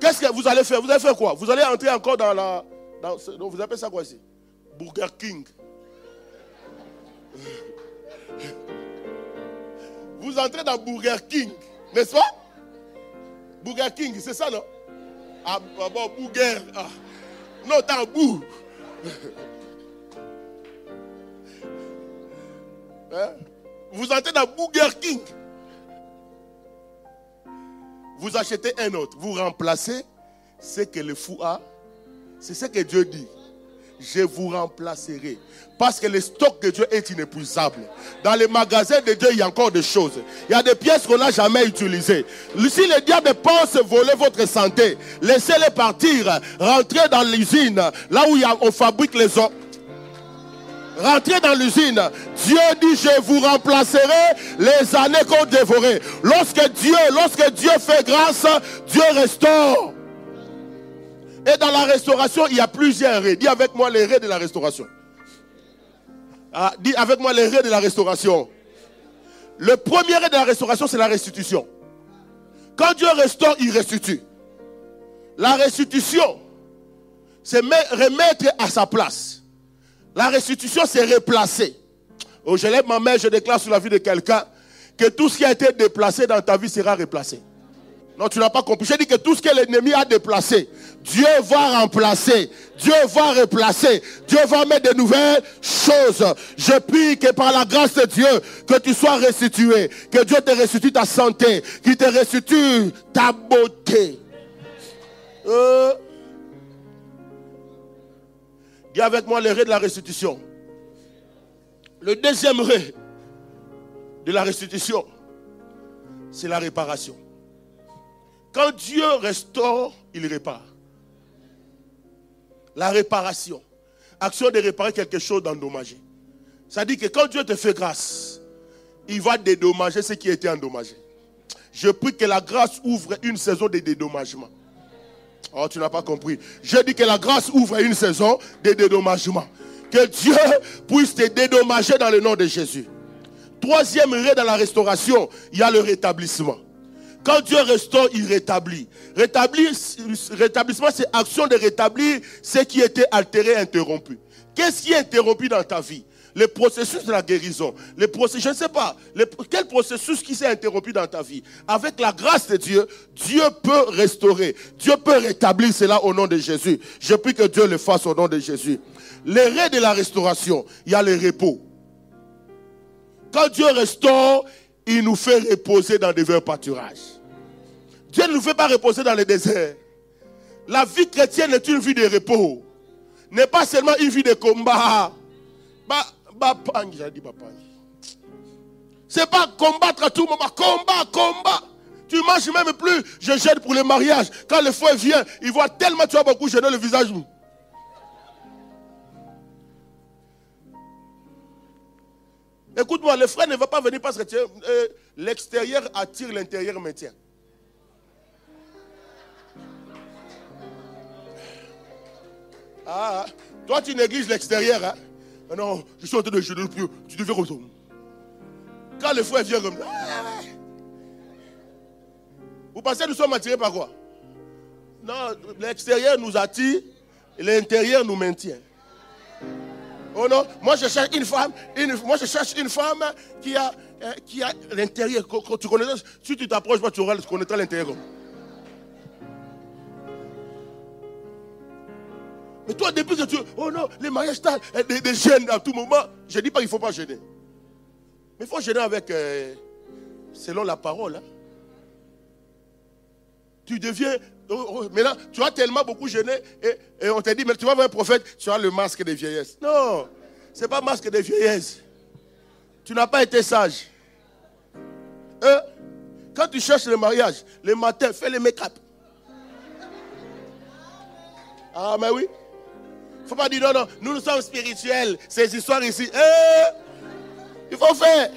Qu'est-ce que vous allez faire? Vous allez faire quoi? Vous allez entrer encore dans la. Dans, vous appelez ça quoi ici? Burger King. Vous entrez dans Burger King, n'est-ce pas? Burger King, c'est ça, non? Ah, ah bon, Burger. Ah. Non, bout. Hein? Vous entrez dans Burger King. Vous achetez un autre. Vous remplacez ce que le fou a. C'est ce que Dieu dit. Je vous remplacerai. Parce que le stock de Dieu est inépuisable. Dans les magasins de Dieu, il y a encore des choses. Il y a des pièces qu'on n'a jamais utilisées. Si le diable pense voler votre santé, laissez-les partir. Rentrez dans l'usine, là où on fabrique les os. Rentrez dans l'usine. Dieu dit, je vous remplacerai les années qu'on dévorait. Lorsque Dieu, lorsque Dieu fait grâce, Dieu restaure. Et dans la restauration, il y a plusieurs raies. Dis avec moi les raies de la restauration. Ah, dis avec moi les raies de la restauration. Le premier ray de la restauration, c'est la restitution. Quand Dieu restaure, il restitue. La restitution, c'est remettre à sa place. La restitution, c'est replacer. Oh, je lève ma main, je déclare sur la vie de quelqu'un que tout ce qui a été déplacé dans ta vie sera replacé. Non, tu n'as pas compris. J'ai dit que tout ce que l'ennemi a déplacé, Dieu va remplacer. Dieu va replacer. Dieu va mettre de nouvelles choses. Je prie que par la grâce de Dieu, que tu sois restitué. Que Dieu te restitue ta santé. Qu'il te restitue ta beauté. Euh, dis avec moi le ré de la restitution. Le deuxième ré de la restitution, c'est la réparation. Quand Dieu restaure, il répare. La réparation. Action de réparer quelque chose d'endommagé. Ça dit que quand Dieu te fait grâce, il va dédommager ce qui a été endommagé. Je prie que la grâce ouvre une saison de dédommagement. Oh, tu n'as pas compris. Je dis que la grâce ouvre une saison de dédommagement. Que Dieu puisse te dédommager dans le nom de Jésus. Troisième ré dans la restauration, il y a le rétablissement. Quand Dieu restaure, il rétablit. Rétablissement, c'est action de rétablir ce qui était altéré, interrompu. Qu'est-ce qui est interrompu dans ta vie? Le processus de la guérison. Le processus, je ne sais pas. quel processus qui s'est interrompu dans ta vie? Avec la grâce de Dieu, Dieu peut restaurer. Dieu peut rétablir cela au nom de Jésus. Je prie que Dieu le fasse au nom de Jésus. Les raies de la restauration, il y a le repos. Quand Dieu restaure, il nous fait reposer dans des verts pâturages. Dieu ne nous fait pas reposer dans le désert. La vie chrétienne est une vie de repos. N'est pas seulement une vie de combat. C'est pas combattre à tout moment. Combat, combat. Tu manges même plus. Je gêne pour le mariage. Quand le fouet vient, il voit tellement tu as beaucoup gêné le visage. Écoute-moi, le frère ne va pas venir parce que euh, l'extérieur attire l'intérieur maintien. Ah, toi tu négliges l'extérieur. Hein? Ah non, je suis en train de jeûner. Tu deviens ça. Quand le frère vient comme ça. Vous pensez que nous sommes attirés par quoi? Non, l'extérieur nous attire et l'intérieur nous maintient. Oh non, moi je cherche une femme, moi je cherche une femme qui a, euh, qui a l'intérieur. Tu connais, si tu t'approches, tu, tu connaîtras l'intérieur. Mais toi, depuis que tu. Oh non, les mariages, euh, des, des gênes à tout moment. Je ne dis pas qu'il ne faut pas gêner. Mais il faut gêner avec. Euh, selon la parole. Hein. Tu deviens. Oh, oh, maintenant, tu as tellement beaucoup gêné et, on t'a dit, mais tu vas voir un prophète, tu as le masque des vieillesses. Non, ce n'est pas masque des vieillesses. Tu n'as pas été sage. Hein? Quand tu cherches le mariage, le matin, fais le make-up. Ah, mais oui. Il ne faut pas dire non, non, nous, nous sommes spirituels. Ces histoires ici. Eh, il faut faire.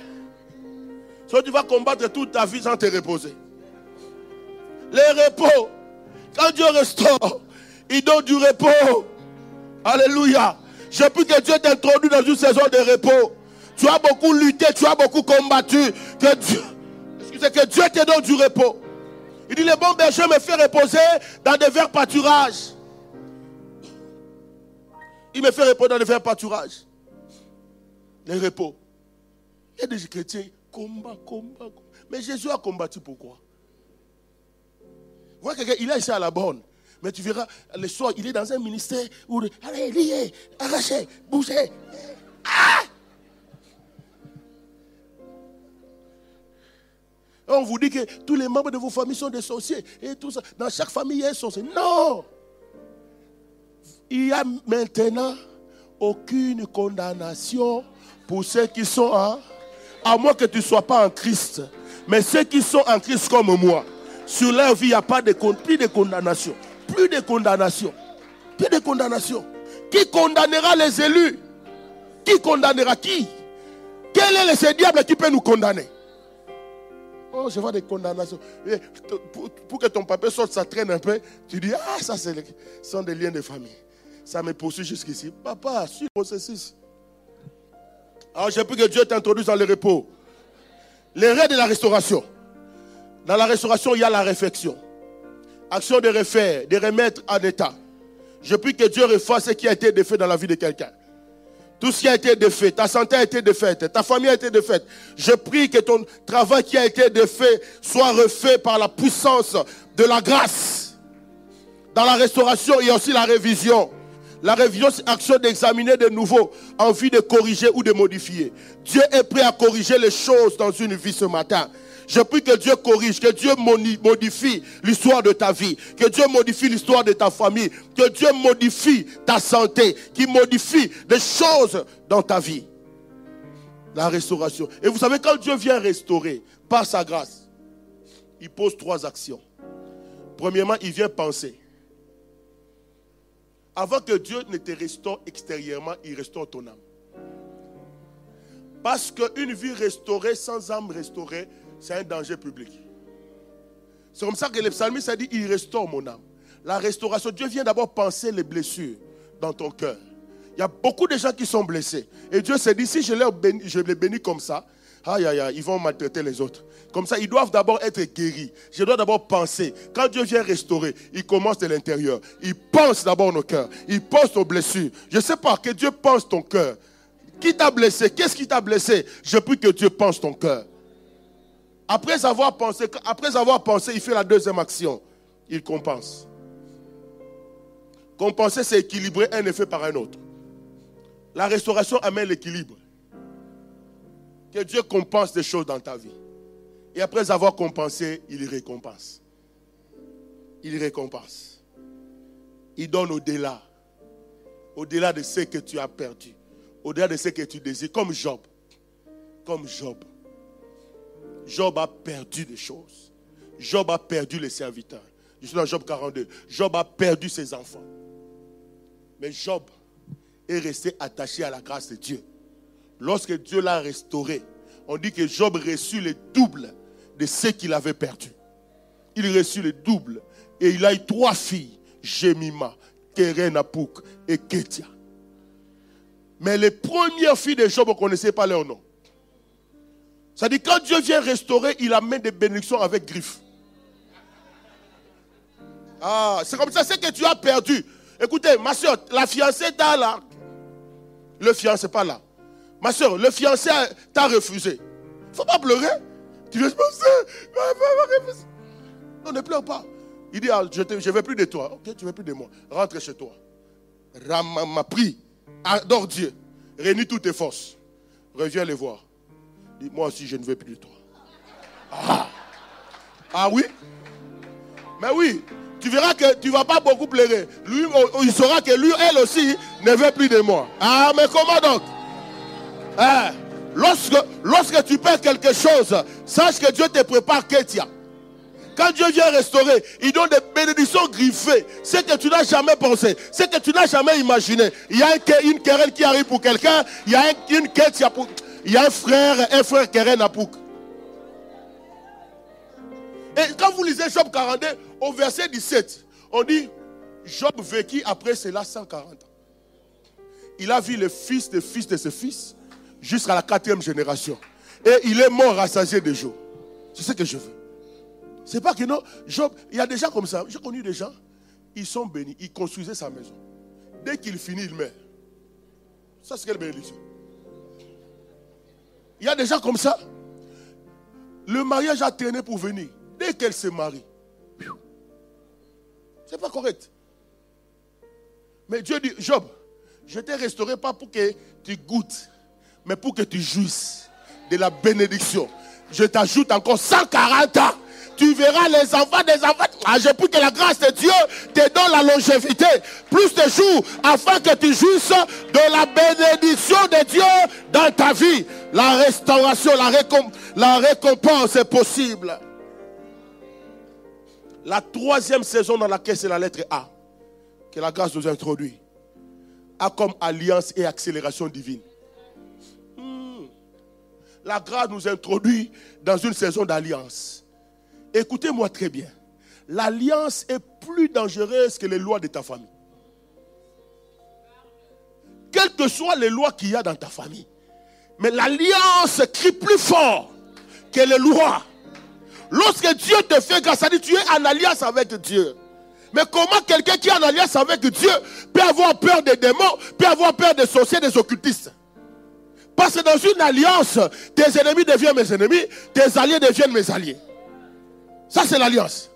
Soit tu vas combattre toute ta vie sans te reposer. Le repos. Quand Dieu restaure, il donne du repos. Alléluia. Je prie que Dieu t'introduise dans une saison de repos. Tu as beaucoup lutté, tu as beaucoup combattu. Que Dieu, excusez, que Dieu te donne du repos. Il dit, le bon berger me fait reposer dans des verts pâturages. Il me fait reposer dans des verts pâturages. Les repos. Il y a des chrétiens, combat, combat, combat. Mais Jésus a combattu pourquoi Vois il est ici à la borne. Mais tu verras, le soir, il est dans un ministère où, allez, liez, arrachez, bougez. Ah! On vous dit que tous les membres de vos familles sont des sorciers et tout ça. Dans chaque famille, il y a un sorcier. Non! Il y a maintenant aucune condamnation pour ceux qui sont en... À moins que tu ne sois pas en Christ. Mais ceux qui sont en Christ comme moi, sur leur vie, il n'y a pas de, plus de condamnation. Plus de condamnation. Plus de condamnation. Qui condamnera les élus? Qui condamnera qui? Quel est ce diable qui peut nous condamner? Oh, je vois des condamnations. Pour, que ton papa sorte, ça traîne un peu. Tu dis, ah, ça, ce sont des liens de famille. Ça me poursuit jusqu'ici. Papa, suis processus. Alors, j'ai pris que Dieu t'introduise dans le repos. Les règles de la restauration. Dans la restauration, il y a la réflexion. Action de refaire, de remettre en état. Je prie que Dieu refasse ce qui a été défait dans la vie de quelqu'un. Tout ce qui a été défait, ta santé a été défaite, ta famille a été défaite. Je prie que ton travail qui a été défait soit refait par la puissance de la grâce. Dans la restauration, il y a aussi la révision. La révision, c'est action d'examiner de nouveau, envie de corriger ou de modifier. Dieu est prêt à corriger les choses dans une vie ce matin. Je prie que Dieu corrige, que Dieu modifie l'histoire de ta vie, que Dieu modifie l'histoire de ta famille, que Dieu modifie ta santé, qu'il modifie des choses dans ta vie. La restauration. Et vous savez, quand Dieu vient restaurer par sa grâce, il pose trois actions. Premièrement, il vient penser. Avant que Dieu ne te restaure extérieurement, il restaure ton âme. Parce qu'une vie restaurée sans âme restaurée, c'est un danger public. C'est comme ça que le psalmiste a dit, il restaure mon âme. La restauration, Dieu vient d'abord penser les blessures dans ton cœur. Il y a beaucoup de gens qui sont blessés. Et Dieu s'est dit, si je, les bénis comme ça, aïe, aïe, aïe, ils vont maltraiter les autres. Comme ça, ils doivent d'abord être guéris. Je dois d'abord penser. Quand Dieu vient restaurer, il commence de l'intérieur. Il pense d'abord nos cœurs. Il pense nos blessures. Je ne sais pas, que Dieu pense ton cœur. Qui t'a blessé? Qu'est-ce qui t'a blessé? Je prie que Dieu pense ton cœur. Après avoir pensé, après avoir pensé, il fait la deuxième action. Il compense. Compenser, c'est équilibrer un effet par un autre. La restauration amène l'équilibre. Que Dieu compense des choses dans ta vie. Et après avoir compensé, il récompense. Il récompense. Il donne au-delà. Au-delà de ce que tu as perdu. Au-delà de ce que tu désires. Comme Job. Comme Job. Job a perdu des choses. Job a perdu les serviteurs. Je suis dans Job 42. Job a perdu ses enfants. Mais Job est resté attaché à la grâce de Dieu. Lorsque Dieu l'a restauré, on dit que Job reçut le double de ce qu'il avait perdu. Il reçut le double. Et il a eu trois filles, Jemima, Kerenapouk et Ketia. Mais les premières filles de Job, on ne connaissait pas leur nom. C'est-à-dire, quand Dieu vient restaurer, il amène des bénédictions avec griffes. Ah, c'est comme ça, c'est que tu as perdu. Écoutez, ma soeur, la fiancée t'a là. Le fiancé pas là. Ma soeur, le fiancé t'a refusé. Faut pas pleurer. Tu veux. Non, ne pleure pas. Il dit, ah, je ne veux plus de toi. Ok, tu ne veux plus de moi. Rentre chez toi. Ram m'a pris. Adore Dieu. Réunis toutes tes forces. Reviens les voir moi aussi, je ne veux plus de toi. Ah, ah oui? Mais oui, tu verras que tu ne vas pas beaucoup pleurer. Lui, il saura que lui, elle aussi, ne veut plus de moi. Ah, mais comment donc? Hein? lorsque, lorsque tu perds quelque chose, sache que Dieu te prépare Kétia. Quand Dieu vient restaurer, il donne des bénédictions griffées. Ce que tu n'as jamais pensé, ce que tu n'as jamais imaginé. Il y a une querelle qui arrive pour quelqu'un, il y a une quête pour... Il y a un frère, un frère Keren Apouk. Et quand vous lisez Job 42, au verset 17, on dit Job vécut après cela 140 ans. Il a vu le fils de fils de ses fils jusqu'à la quatrième génération. Et il est mort rassasié de jours. C'est ce que je veux. C'est pas que non, Job, il y a des gens comme ça. J'ai connu des gens, ils sont bénis, ils construisaient sa maison. Dès qu'il finit, il meurt. Ça, c'est quelle bénédiction. Il y a des gens comme ça. Le mariage a traîné pour venir. Dès qu'elle se marie, c'est pas correct. Mais Dieu dit, Job, je t'ai restauré pas pour que tu goûtes, mais pour que tu jouisses de la bénédiction. Je t'ajoute encore 140 ans tu verras les enfants des enfants. Ah, je prie que la grâce de Dieu te donne la longévité, plus de jours, afin que tu jouisses de la bénédiction de Dieu dans ta vie. La restauration, la, récompense est possible. La troisième saison dans laquelle c'est la lettre A, que la grâce nous introduit, a comme alliance et accélération divine. Hmm. La grâce nous introduit dans une saison d'alliance. Écoutez-moi très bien. L'alliance est plus dangereuse que les lois de ta famille. Quelles que soient les lois qu'il y a dans ta famille. Mais l'alliance crie plus fort que les lois. Lorsque Dieu te fait grâce, ça dit tu es en alliance avec Dieu. Mais comment quelqu'un qui est en alliance avec Dieu peut avoir peur des démons, peut avoir peur des sorciers, des occultistes? Parce que dans une alliance, tes ennemis deviennent mes ennemis, tes alliés deviennent mes alliés. Ça, c'est l'alliance.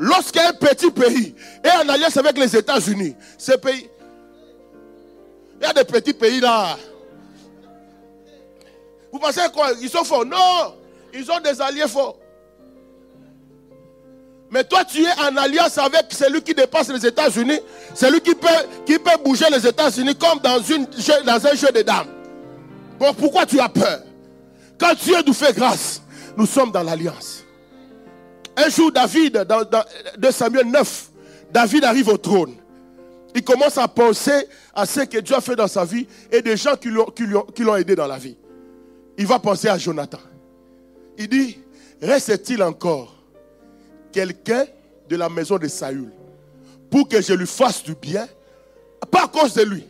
Lorsqu'un petit pays est en alliance avec les États-Unis, ce pays. Il y a des petits pays là. Vous pensez quoi? Ils sont forts Non Ils ont des alliés forts. Mais toi, tu es en alliance avec celui qui dépasse les États-Unis, celui qui peut, qui peut bouger les États-Unis comme dans, une, dans un jeu de dames. Bon, pourquoi tu as peur? Quand Dieu nous fait grâce, nous sommes dans l'alliance. Un jour, David, dans, de Samuel 9, David arrive au trône. Il commence à penser à ce que Dieu a fait dans sa vie et des gens qui l'ont aidé dans la vie. Il va penser à Jonathan. Il dit, reste-t-il encore quelqu'un de la maison de Saül pour que je lui fasse du bien, pas à cause de lui,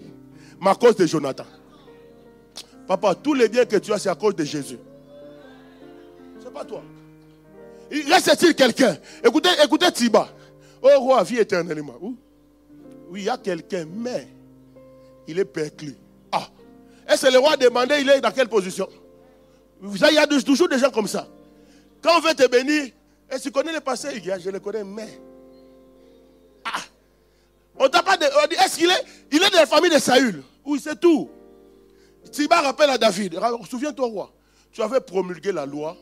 mais à cause de Jonathan. Papa, tous les biens que tu as, c'est à cause de Jésus. C'est pas toi. Il reste-t-il quelqu'un Écoutez, écoutez Tiba. Oh roi, vie éternellement. Oui, il y a quelqu'un, mais il est perclus. Ah. Est-ce que le roi demandait, il est dans quelle position? Il y a toujours des gens comme ça. Quand on veut te bénir, et tu connais le passé Je le connais, mais. Ah On t'a pas dit, est-ce qu'il est, il est de la famille de Saül? Oui, c'est tout. Tiba rappelle à David, souviens-toi, roi, tu avais promulgué la loi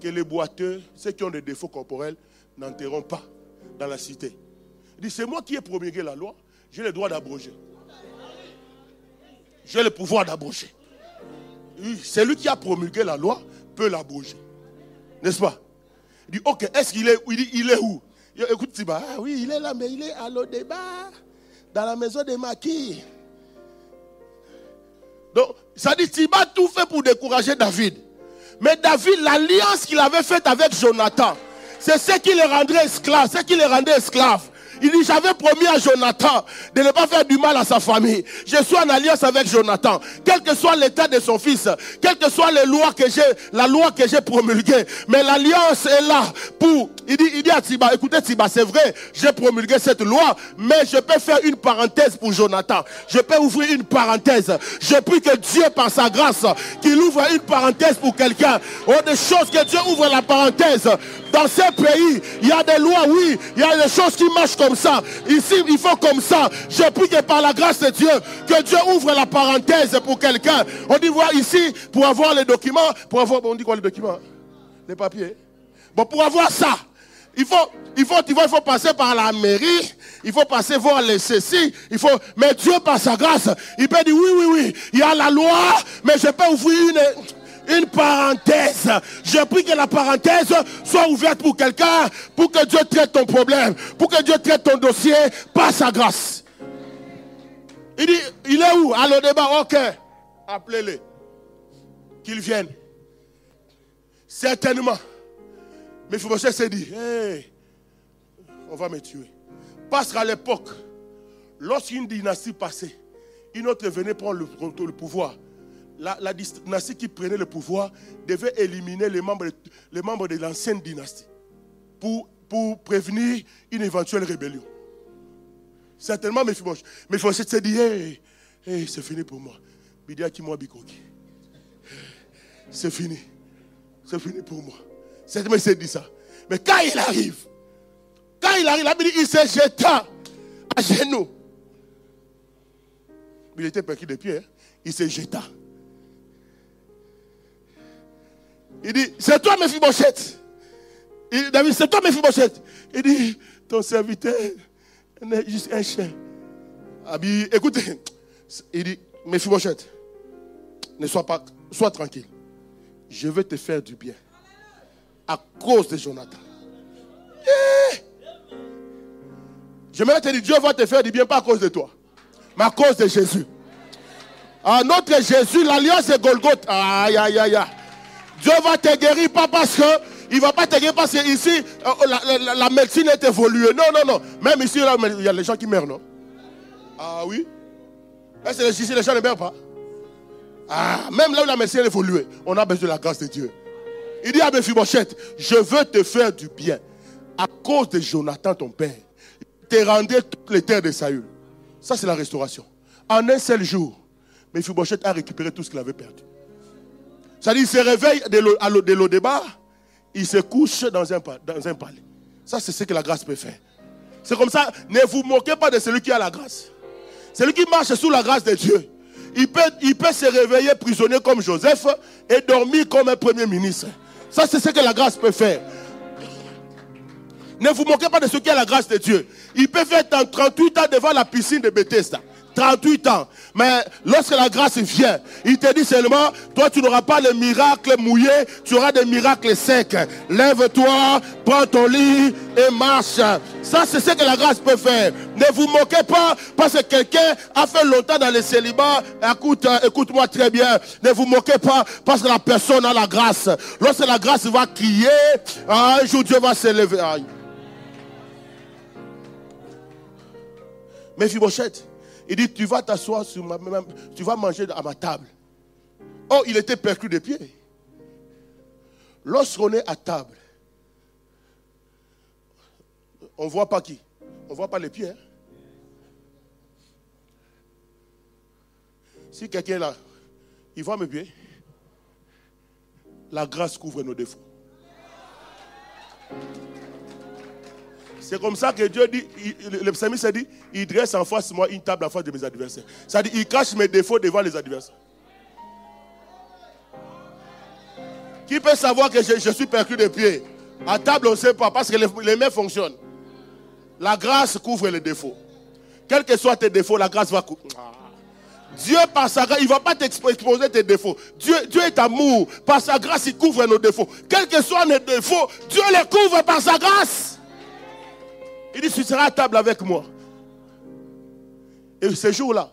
que les boiteux, ceux qui ont des défauts corporels, n'enterront pas dans la cité. Il dit, c'est moi qui ai promulgué la loi, j'ai le droit d'abroger. J'ai le pouvoir d'abroger. Celui qui a promulgué la loi peut l'abroger. N'est-ce pas? Il dit, ok, est-ce qu'il est, il, il est où? Écoute, Tiba, ah oui, il est là, mais il est à débat dans la maison de Maquis. Donc, ça dit, Tiba tout fait pour décourager David. Mais David, l'alliance qu'il avait faite avec Jonathan, c'est ce qui le rendrait esclave, ce qui le rendait esclave. Il dit, j'avais promis à Jonathan de ne pas faire du mal à sa famille. Je suis en alliance avec Jonathan. Quel que soit l'état de son fils, quelles que soient les lois que j'ai, la loi que j'ai promulguée. Mais l'alliance est là pour, il dit, il dit à Tiba, écoutez Tiba, c'est vrai, j'ai promulgué cette loi, mais je peux faire une parenthèse pour Jonathan. Je peux ouvrir une parenthèse. Je prie que Dieu, par sa grâce, qu'il ouvre une parenthèse pour quelqu'un. Oh, des choses que Dieu ouvre la parenthèse. Dans ces pays, il y a des lois, oui, il y a des choses qui marchent comme ça. Ici, il faut comme ça. Je prie que par la grâce de Dieu, que Dieu ouvre la parenthèse pour quelqu'un. On dit, voir ici, pour avoir les documents, pour avoir, on dit quoi les documents? Les papiers. Bon, pour avoir ça, il faut, il faut, il faut passer par la mairie, il faut passer voir les ceci, il faut, mais Dieu par sa grâce, il peut dire oui, oui, oui, il y a la loi, mais je peux ouvrir une, une parenthèse. Je prie que la parenthèse soit ouverte pour quelqu'un, pour que Dieu traite ton problème, pour que Dieu traite ton dossier par sa grâce. Il dit, il est où? À débat, ok. Appelez-les. Qu'ils viennent. Certainement. Mais il faut se dit, hey, on va me tuer. Parce qu'à l'époque, lorsqu'une dynastie passait, une autre venait prendre le pouvoir la, dynastie qui prenait le pouvoir devait éliminer les membres, de, l'ancienne dynastie pour, prévenir une éventuelle rébellion. Certainement, mais il faut se dire, hey, c'est fini pour moi. C'est fini. C'est fini pour moi. Certainement, il s'est dit ça. Mais quand il arrive, quand il arrive, il s'est jeté à genoux. Il était perdu de pied. Hein. Il s'est jeté. Il dit, c'est toi, Mephibosheth. Il, David, c'est toi, Mephibosheth. Il dit, ton serviteur est juste un chien. Abi, écoutez, il dit, Mephibosheth, ne sois pas, sois tranquille. Je vais te faire du bien. À cause de Jonathan. Je me te dire, Dieu va te faire du bien, pas à cause de toi, mais à cause de Jésus. À notre Jésus, l'alliance de Golgotha. Aïe, aïe, aïe, aïe. Dieu va te guérir, pas parce que. Il va pas te guérir parce que ici, euh, la, médecine est évoluée. Non, non, non. Même ici, il y a les gens qui meurent, non? Ah oui? Est-ce que ici, les gens ne meurent pas Ah, même là où la médecine est évoluée, on a besoin de la grâce de Dieu. Il dit à Mephibosheth, je veux te faire du bien. À cause de Jonathan, ton père, te rendais toutes les terres de Saül. Ça, c'est la restauration. En un seul jour, Mephibosheth a récupéré tout ce qu'il avait perdu. C'est-à-dire, il se réveille de l'eau débat, il se couche dans un, dans un palais. Ça, c'est ce que la grâce peut faire. C'est comme ça, ne vous moquez pas de celui qui a la grâce. Celui qui marche sous la grâce de Dieu. Il peut, se réveiller prisonnier comme Joseph et dormir comme un premier ministre. Ça, c'est ce que la grâce peut faire. Ne vous moquez pas de ceux qui a la grâce de Dieu. Il peut faire 38 ans devant la piscine de Bethesda. 38 ans. Mais lorsque la grâce vient, il te dit seulement, toi tu n'auras pas les miracles mouillés, tu auras des miracles secs. Lève-toi, prends ton lit et marche. Ça, c'est ce que la grâce peut faire. Ne vous moquez pas parce que quelqu'un a fait longtemps dans le célibat. Écoute, euh, écoute-moi très bien. Ne vous moquez pas parce que la personne a la grâce. Lorsque la grâce va crier, un jour Dieu va s'élever. Mais Fibochette, il dit, tu vas t'asseoir sur ma tu vas manger à ma table. Oh, il était perclus de pieds. Lorsqu'on est à table, on ne voit pas qui? On ne voit pas les pieds. Hein? Si quelqu'un est là, il voit mes pieds. La grâce couvre nos défauts. C'est comme ça que Dieu dit, le psalmiste dit, il dresse en face de moi une table en face de mes adversaires. Ça dit, il cache mes défauts devant les adversaires. Qui peut savoir que je, suis perclus de pieds À table, on ne sait pas, parce que les, mains fonctionnent. La grâce couvre les défauts. Quels que soient tes défauts, la grâce va couvrir. Dieu, par sa grâce, il ne va pas t'exposer tes défauts. Dieu, Dieu est amour. Par sa grâce, il couvre nos défauts. Quels que soient nos défauts, Dieu les couvre par sa grâce. Il dit, tu seras à table avec moi. Et ce jour-là,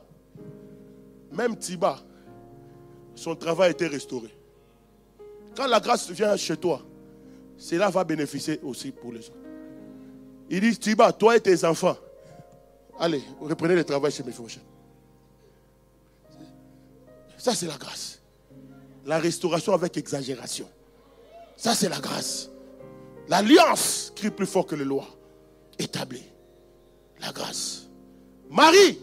même Tiba, son travail été restauré. Quand la grâce vient chez toi, cela va bénéficier aussi pour les autres. Il dit, Tiba, toi et tes enfants, allez, reprenez le travail chez mes frères. Ça, c'est la grâce. La restauration avec exagération. Ça, c'est la grâce. L'alliance crie plus fort que les lois établi. La grâce. Marie,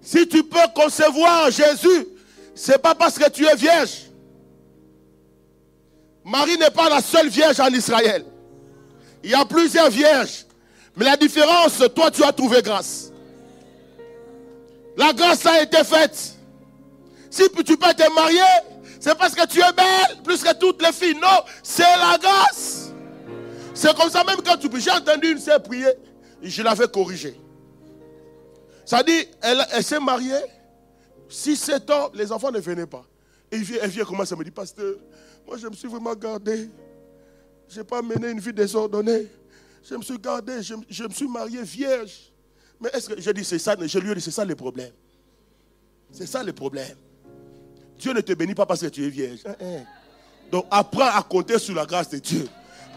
si tu peux concevoir Jésus, c'est pas parce que tu es vierge. Marie n'est pas la seule vierge en Israël. Il y a plusieurs vierges. Mais la différence, toi, tu as trouvé grâce. La grâce a été faite. Si tu peux te marier, c'est parce que tu es belle plus que toutes les filles. Non, c'est la grâce. C'est comme ça même quand tu pries. J'ai entendu une sœur prier, je l'avais corrigée. Ça dit, elle, s'est mariée, 6-7 ans, les enfants ne venaient pas. Et elle vient, elle vient commencer à me dire, pasteur, moi je me suis vraiment gardé. Je n'ai pas mené une vie désordonnée. Je me suis gardé, je, me suis marié vierge. Mais est-ce que je dis c'est ça, je lui ai dit c'est ça le problème. C'est ça le problème. Dieu ne te bénit pas parce que tu es vierge. Hein, hein. Donc apprends à compter sur la grâce de Dieu.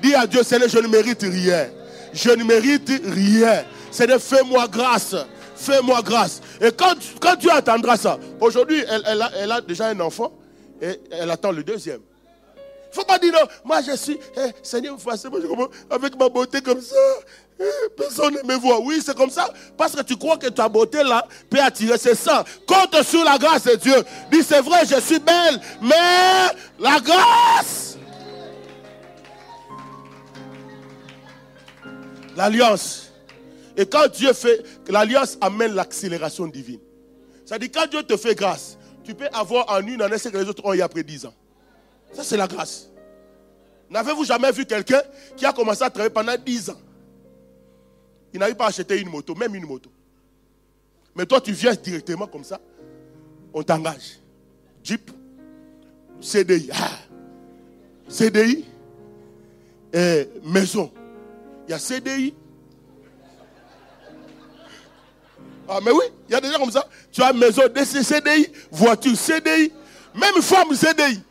Dis à Dieu, Seigneur, je ne mérite rien. Je ne mérite rien. Seigneur, fais-moi grâce. Fais-moi grâce. Et quand, quand Dieu attendra ça, aujourd'hui, elle, a, déjà un enfant et elle attend le deuxième. Il ne faut pas dire non, moi je suis, eh, Seigneur, avec ma beauté comme ça, eh, personne ne me voit. Oui, c'est comme ça, parce que tu crois que ta beauté là peut attirer, c'est ça. Compte sur la grâce de Dieu. Dis, c'est vrai, je suis belle, mais la grâce L'alliance. Et quand Dieu fait, l'alliance amène l'accélération divine. C'est-à-dire, quand Dieu te fait grâce, tu peux avoir en une année ce que les autres ont eu après dix ans. Ça, c'est la grâce. N'avez-vous jamais vu quelqu'un qui a commencé à travailler pendant 10 ans? Il n'arrive pas à acheter une moto, même une moto. Mais toi, tu viens directement comme ça, on t'engage. Jeep, CDI. Ah. CDI, et maison. Il y a CDI. Ah, mais oui, il y a des gens comme ça. Tu as maison, CDI, voiture, CDI, même femme, CDI.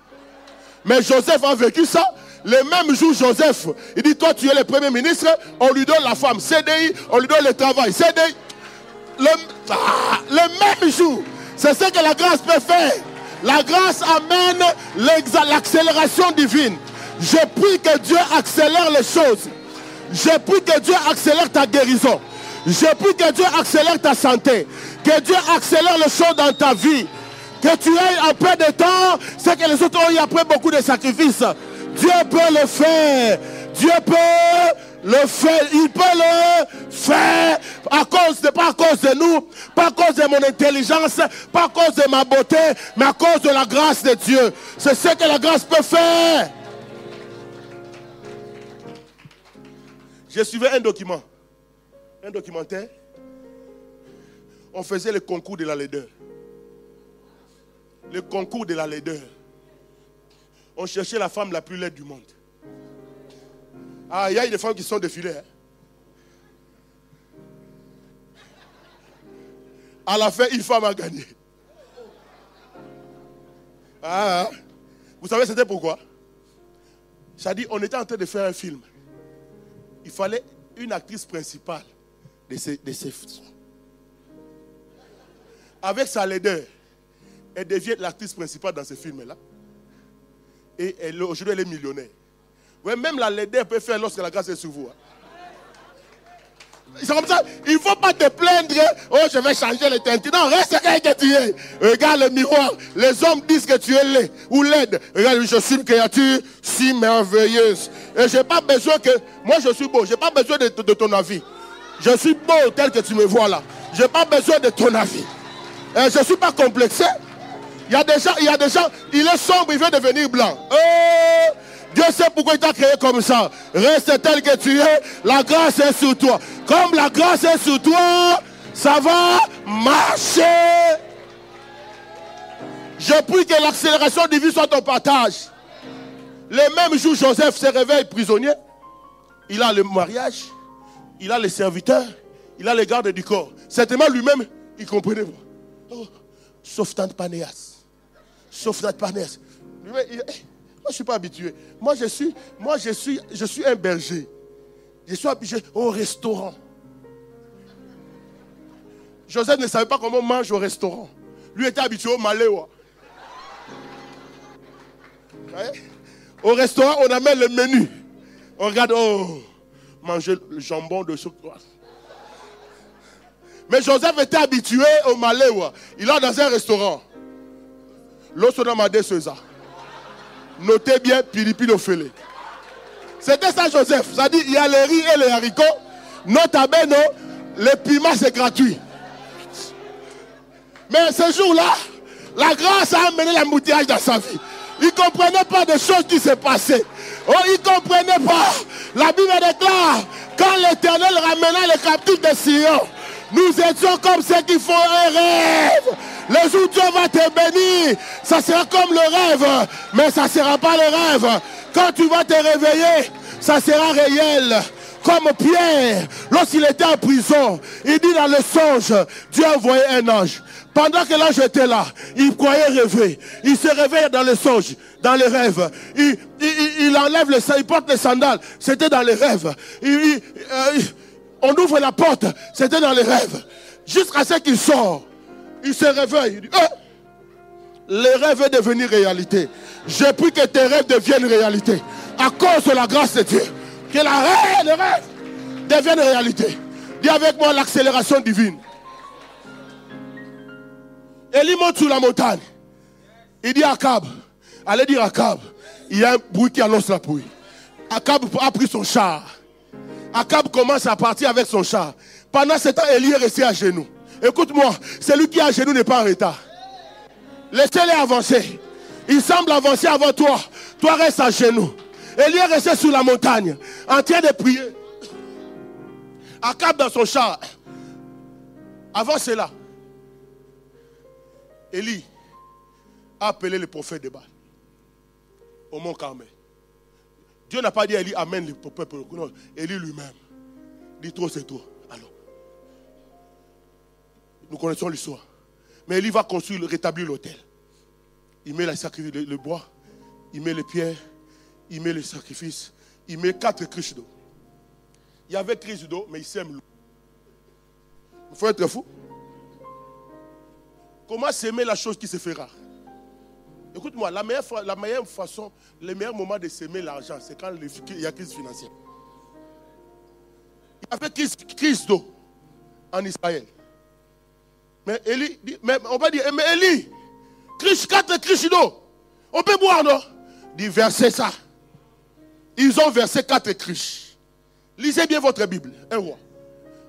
Mais Joseph a vécu ça. Le même jour, Joseph, il dit Toi, tu es le premier ministre, on lui donne la femme, CDI, on lui donne le travail, CDI. Le, ah, le même jour, c'est ce que la grâce peut faire. La grâce amène l'accélération divine. Je prie que Dieu accélère les choses. Je prie que Dieu accélère ta guérison. Je prie que Dieu accélère ta santé. Que Dieu accélère les choses dans ta vie. Que tu aies un peu de temps, c'est que les autres ont eu après beaucoup de sacrifices. Dieu peut le faire. Dieu peut le faire. Il peut le faire à cause de, pas à cause de nous, pas à cause de mon intelligence, pas à cause de ma beauté, mais à cause de la grâce de Dieu. C'est ce que la grâce peut faire. J'ai suivi un document, un documentaire. On faisait le concours de la laideur. Le concours de la laideur. On cherchait la femme la plus laide du monde. Ah, il y a des femmes qui sont défilées. Hein. À la fin, une femme a gagné. Ah, vous savez, c'était pourquoi? Ça dit, on était en train de faire un film il fallait une actrice principale de ces, de Avec sa laideur, elle devient l'actrice principale dans ce film-là. Et aujourd'hui, elle est millionnaire. même la laideur peut faire lorsque la grâce est sur vous. Hein. C'est comme ça. Il ne faut pas te plaindre. Oh, je vais changer les teintes. Non, reste que tu es. Regarde le miroir. Les hommes disent que tu es laid ou laide. Regarde, je suis une créature si merveilleuse. Et je n'ai pas besoin que. Moi, je suis beau. Je n'ai pas besoin de, ton avis. Je suis beau tel que tu me vois là. Je n'ai pas besoin de ton avis. Et je ne suis pas complexé. Il y a des gens, il y a des gens, il est sombre, il veut devenir blanc. Oh, Dieu sait pourquoi il t'a créé comme ça. Reste tel que tu es. La grâce est sur toi. Comme la grâce est sur toi, ça va marcher. Je prie que l'accélération divine soit ton partage. Le même jour, Joseph se réveille prisonnier. Il a le mariage, il a les serviteurs, il a les gardes du corps. Certainement lui-même, il comprenait. Oh, sauf Tante Panéas. Sauf Tante Panéas. Moi, je ne suis pas habitué. Moi, je suis, moi, je suis, je suis un berger. Je suis habitué au restaurant. Joseph ne savait pas comment on mange au restaurant. Lui était habitué au maléwa. Au restaurant, on amène le menu. On regarde, oh, manger le jambon de ce Mais Joseph était habitué au maléwa. Il est dans un restaurant. Dit ça. Notez bien Pilipino Fele. C'était ça, Joseph. Ça dit, il y a les riz et les haricots. Notabene, le piment, c'est gratuit. Mais ce jour-là, la grâce a amené l'embouteillage dans sa vie. Il ne comprenait pas des choses qui se passaient. Oh, il ne comprenait pas. La Bible déclare, quand l'Éternel ramena les captifs de Sion, nous étions comme ceux qui font un rêve. Le jour où Dieu va te bénir, ça sera comme le rêve, mais ça ne sera pas le rêve. Quand tu vas te réveiller, ça sera réel. Comme Pierre, lorsqu'il était en prison, il dit dans le songe, Dieu a envoyé un ange. Pendant que l'ange était là, il croyait rêver. Il se réveille dans le songe, dans les rêves. Il, enlève le il porte les sandales. C'était dans les rêves. Euh, on ouvre la porte. C'était dans les rêves. Jusqu'à ce qu'il sort. Il se réveille. Il dit, oh, les rêves est réalité. J'ai pris que tes rêves deviennent réalité. À cause de la grâce de Dieu. Que la rêve, les rêves deviennent réalité. Dis avec moi l'accélération divine. Élie monte sur la montagne. Il dit à Akab, allez dire à Akab, il y a un bruit qui annonce la pluie. Akab a pris son char. Akab commence à partir avec son char. Pendant ce temps, Élie est resté à genoux. Écoute-moi, celui qui est à genoux n'est pas en retard. Laissez-les avancer. Il semble avancer avant toi. Toi, reste à genoux. Élie est resté sur la montagne, en train de prier. Akab dans son char. Avant cela, Élie a appelé le prophète de Baal au mont Carmel. Dieu n'a pas dit à Élie, amène le peuple. Non, Élie lui-même. Dit toi, c'est toi. Alors, nous connaissons l'histoire. Mais Élie va construire, rétablir l'autel. Il met le, le, bois, il met les pierres, il met le sacrifice, il met quatre criches d'eau. Il y avait crise d'eau, mais il sème l'eau. Il faut être fou. Comment s'aimer la chose qui se rare Écoute-moi, la meilleure, la meilleure façon, le meilleur moment de s'aimer l'argent, c'est quand il y a crise financière. Il y avait crise, crise d'eau en Israël. Mais Eli, mais on va dire, mais Eli, crise, quatre crises d'eau. On peut boire, non? Dit, ça. Ils ont versé quatre criches. Lisez bien votre Bible, un roi.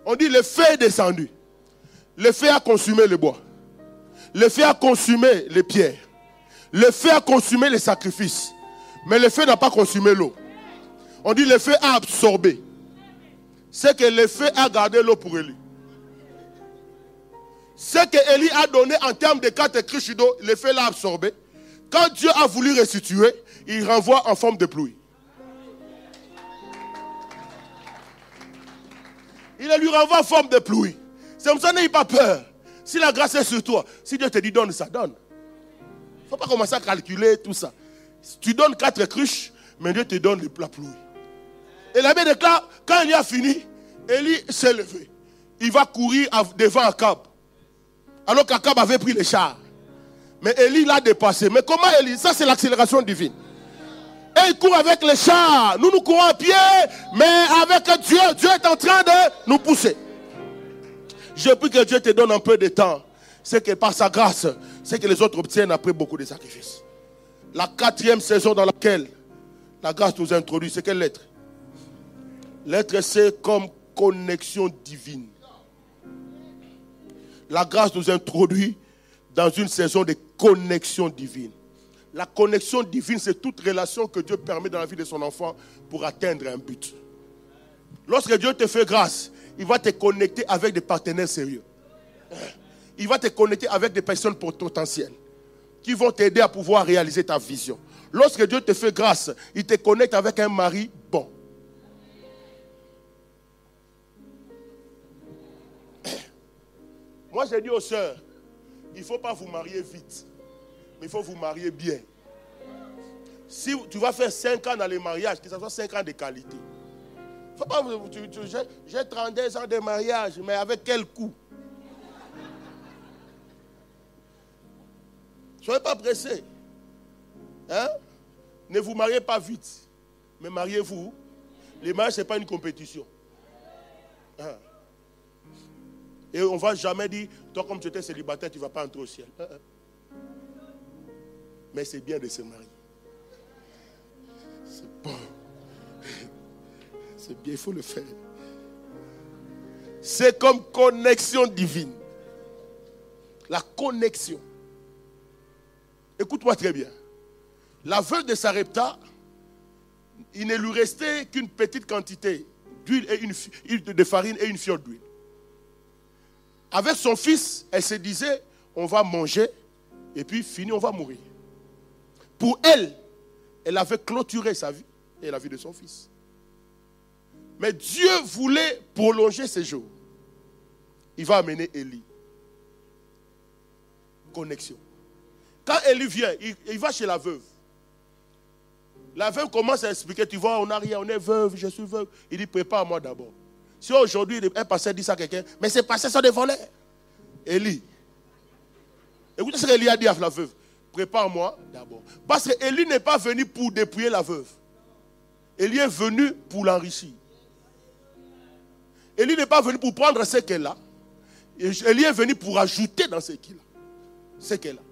On dit, le feu est descendu. Le feu a consumé le bois. Le feu a consumé les pierres. Le feu a consumé les sacrifices. Mais le feu n'a pas consumé l'eau. On dit le feu a absorbé. C'est que le feu a gardé l'eau pour Élie. Ce que Élie a donné en termes de quatre criches d'eau, le feu l'a absorbé. Quand Dieu a voulu restituer, il renvoie en forme de pluie. Il lui renvoie en forme de pluie. C'est comme ça, n'ayez pas peur. Si la grâce est sur toi, si Dieu te dit donne, ça donne. Il ne faut pas commencer à calculer tout ça. Tu donnes quatre cruches, mais Dieu te donne la pluie. Et la Bible déclare, quand il a fini, Élie s'est levé. Il va courir devant Akab. Alors qu'Akab avait pris les chars. Mais Élie l'a dépassé. Mais comment Élie? Ça, c'est l'accélération divine. Et il court avec les chars. Nous, nous courons à pied, mais avec Dieu, Dieu est en train de nous pousser. Je prie que Dieu te donne un peu de temps. C'est que par sa grâce, c'est que les autres obtiennent après beaucoup de sacrifices. La quatrième saison dans laquelle la grâce nous introduit, c'est quelle lettre? Lettre C comme connexion divine. La grâce nous introduit dans une saison de connexion divine. La connexion divine, c'est toute relation que Dieu permet dans la vie de son enfant pour atteindre un but. Lorsque Dieu te fait grâce, il va te connecter avec des partenaires sérieux. Il va te connecter avec des personnes potentielles qui vont t'aider à pouvoir réaliser ta vision. Lorsque Dieu te fait grâce, il te connecte avec un mari bon. Moi, j'ai dit aux sœurs, il ne faut pas vous marier vite, mais il faut vous marier bien. Si tu vas faire 5 ans dans les mariages, que ce soit 5 ans de qualité. J'ai 32 ans de mariage, mais avec quel coût Soyez pas pressés. Hein? Ne vous mariez pas vite, mais mariez-vous. Les mariages, ce n'est pas une compétition. Hein? Et on ne va jamais dire, toi comme tu étais célibataire, tu ne vas pas entrer au ciel. Hein, mais c'est bien de se marier. C'est bon. C'est bien, il faut le faire. C'est comme connexion divine. La connexion. Écoute-moi très bien. La veuve de Sarepta, il ne lui restait qu'une petite quantité d'huile et une de farine et une fiole d'huile. Avec son fils, elle se disait, on va manger et puis fini, on va mourir. Pour elle, elle avait clôturé sa vie et la vie de son fils. Mais Dieu voulait prolonger ses jours. Il va amener Élie. Connexion. Quand Élie vient, il, va chez la veuve. La veuve commence à expliquer, tu vois, on n'a rien, on est veuve, je suis veuve. Il dit, prépare-moi d'abord. Si aujourd'hui un pasteur dit ça à quelqu'un, mais c'est passé ça devant elle. Élie. Écoutez ce qu'Élie a dit à la veuve. Prépare-moi d'abord. Parce que Élie n'est pas venu pour dépouiller la veuve. Élie est venu pour l'enrichir. Élie n'est pas venu pour prendre ce qu'elle a. Élie est venu pour ajouter dans ce qu'il a. Ce qu'elle a.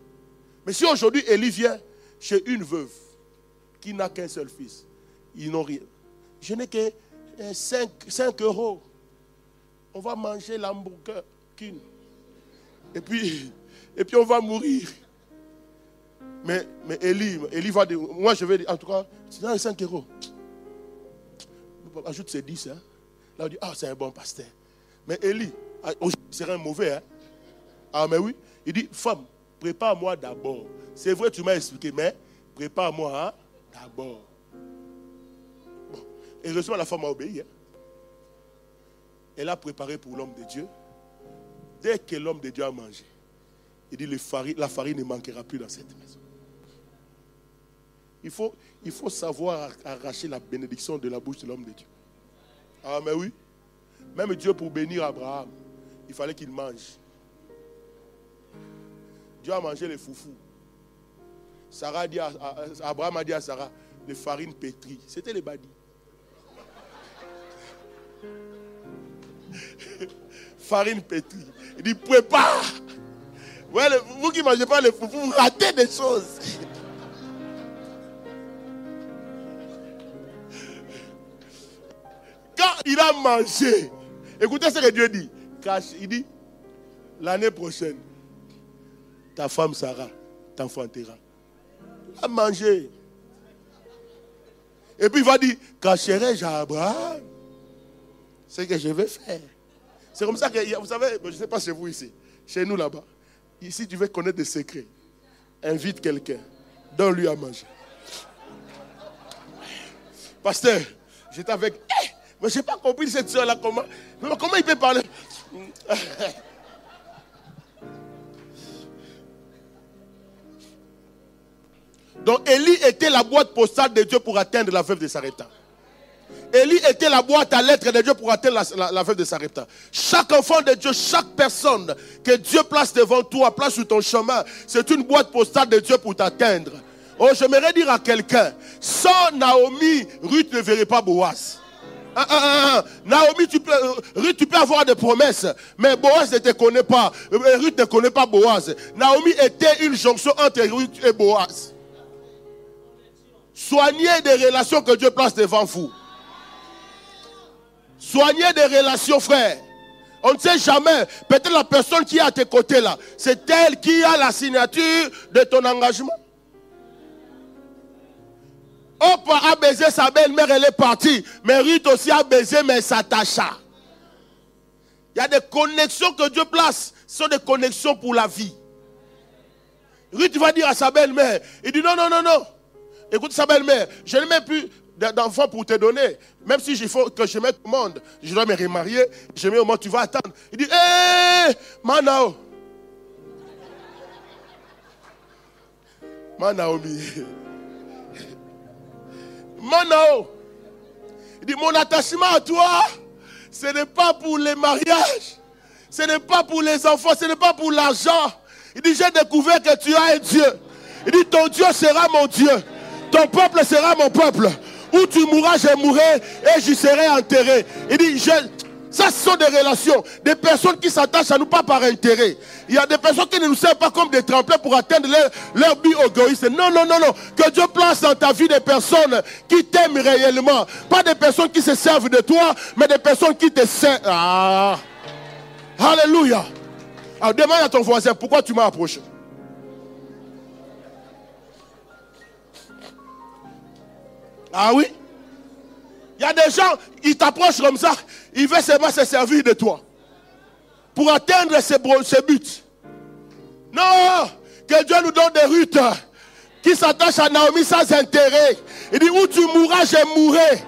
Mais si aujourd'hui Élie vient chez une veuve qui n'a qu'un seul fils, ils n'ont rien. Je n'ai que 5, 5 euros. On va manger l'hamburger. Et puis, et puis on va mourir. Mais, mais Eli va dire, moi je vais dire, en tout cas, c'est dans les 5 euros. Ajoute ces 10. Hein. Là, on dit, ah, c'est un bon pasteur. Mais ah, c'est un mauvais. Hein. Ah, mais oui. Il dit, femme, prépare-moi d'abord. C'est vrai, tu m'as expliqué, mais prépare-moi hein, d'abord. Bon. Et heureusement, la femme a obéi. Hein. Elle a préparé pour l'homme de Dieu. Dès que l'homme de Dieu a mangé, il dit, la farine ne manquera plus dans cette maison. Il faut, il faut savoir arracher la bénédiction de la bouche de l'homme de Dieu. Ah, mais oui. Même Dieu, pour bénir Abraham, il fallait qu'il mange. Dieu a mangé les foufous. Sarah dit Abraham a dit à Sarah, les farines pétries. C'était les badis. Farine pétrie. Il dit, prépare. vous qui ne mangez pas les foufous, vous ratez des choses. Quand il a mangé, écoutez ce que Dieu dit. Il dit, l'année prochaine, ta femme Sarah t'enfantera. A mangé. Et puis il va dire, cacherai-je à Abraham ce que je vais faire? C'est comme ça que, vous savez, je ne sais pas chez vous ici, chez nous là-bas. Ici, tu veux connaître des secrets. Invite quelqu'un, donne-lui à manger. Pasteur, j'étais avec. Mais je n'ai pas compris cette soeur-là, comment. comment il peut parler? Donc Élie était la boîte postale de Dieu pour atteindre la veuve de Sarepta. Élie était la boîte à lettres de Dieu pour atteindre la, veuve de Sarepta. Chaque enfant de Dieu, chaque personne que Dieu place devant toi, place sur ton chemin, c'est une boîte postale de Dieu pour t'atteindre. Oh, j'aimerais dire à quelqu'un, sans Naomi, Ruth ne verrait pas Boaz. Ah, ah, ah, Naomi, tu peux, euh, Ruth, tu peux avoir des promesses, mais Boaz ne te connaît pas. Euh, Ruth ne connaît pas Boaz. Naomi était une jonction entre Ruth et Boaz. Soignez des relations que Dieu place devant vous. Soignez des relations, frère. On ne sait jamais. Peut-être la personne qui est à tes côtés là, c'est elle qui a la signature de ton engagement. Opa a baisé sa belle-mère, elle est partie. Mais Ruth aussi a baisé, mais elle. Il y a des connexions que Dieu place. Ce sont des connexions pour la vie. Ruth va dire à sa belle-mère, il dit non, non, non, non. Écoute sa belle-mère, je n'ai même plus d'enfants pour te donner. Même si il faut que je mette monde, je dois me remarier, je mets au monde, tu vas attendre. Il dit, hé, Manao. Manaomi. Manao. Il dit, mon attachement à toi, ce n'est pas pour les mariages, ce n'est pas pour les enfants, ce n'est pas pour l'argent. Il dit, j'ai découvert que tu as un Dieu. Il dit, ton Dieu sera mon Dieu. Ton peuple sera mon peuple. Où tu mourras, je mourrai et j'y serai enterré. Il dit, je, ça, ce sont des relations. Des personnes qui s'attachent à nous pas par intérêt. Il y a des personnes qui ne nous servent pas comme des tremplins pour atteindre leur, leur but égoïste. Non, non, non, non. Que Dieu place dans ta vie des personnes qui t'aiment réellement. Pas des personnes qui se servent de toi, mais des personnes qui te servent. Ah. Alléluia. Alors demande à ton voisin pourquoi tu m'as approché? Ah oui? Il y a des gens, ils t'approchent comme ça, ils veulent seulement se servir de toi. Pour atteindre ses, buts. Non Que Dieu nous donne des rutes qui s'attachent à Naomi sans intérêt. Il dit, où tu mourras, je mourrai.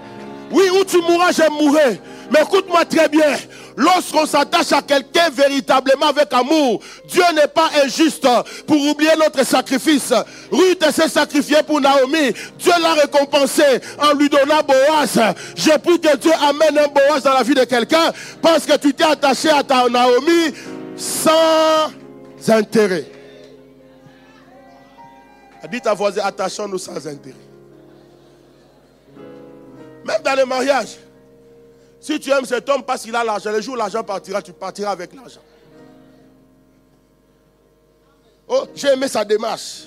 Oui, où tu mourras, je mourrai. Mais écoute-moi très bien. Lorsqu'on s'attache à quelqu'un véritablement avec amour, Dieu n'est pas injuste pour oublier notre sacrifice. Ruth s'est sacrifiée pour Naomi. Dieu l'a récompensé en lui donnant Boaz. J'ai pris que Dieu amène un Boaz dans la vie de quelqu'un parce que tu t'es attaché à ta Naomi sans intérêt. Dites à voisin, attachons-nous sans intérêt. Même dans le mariage. Si tu aimes cet homme parce qu'il a l'argent, le jour où l'argent partira, tu partiras avec l'argent. Oh, j'ai aimé sa démarche.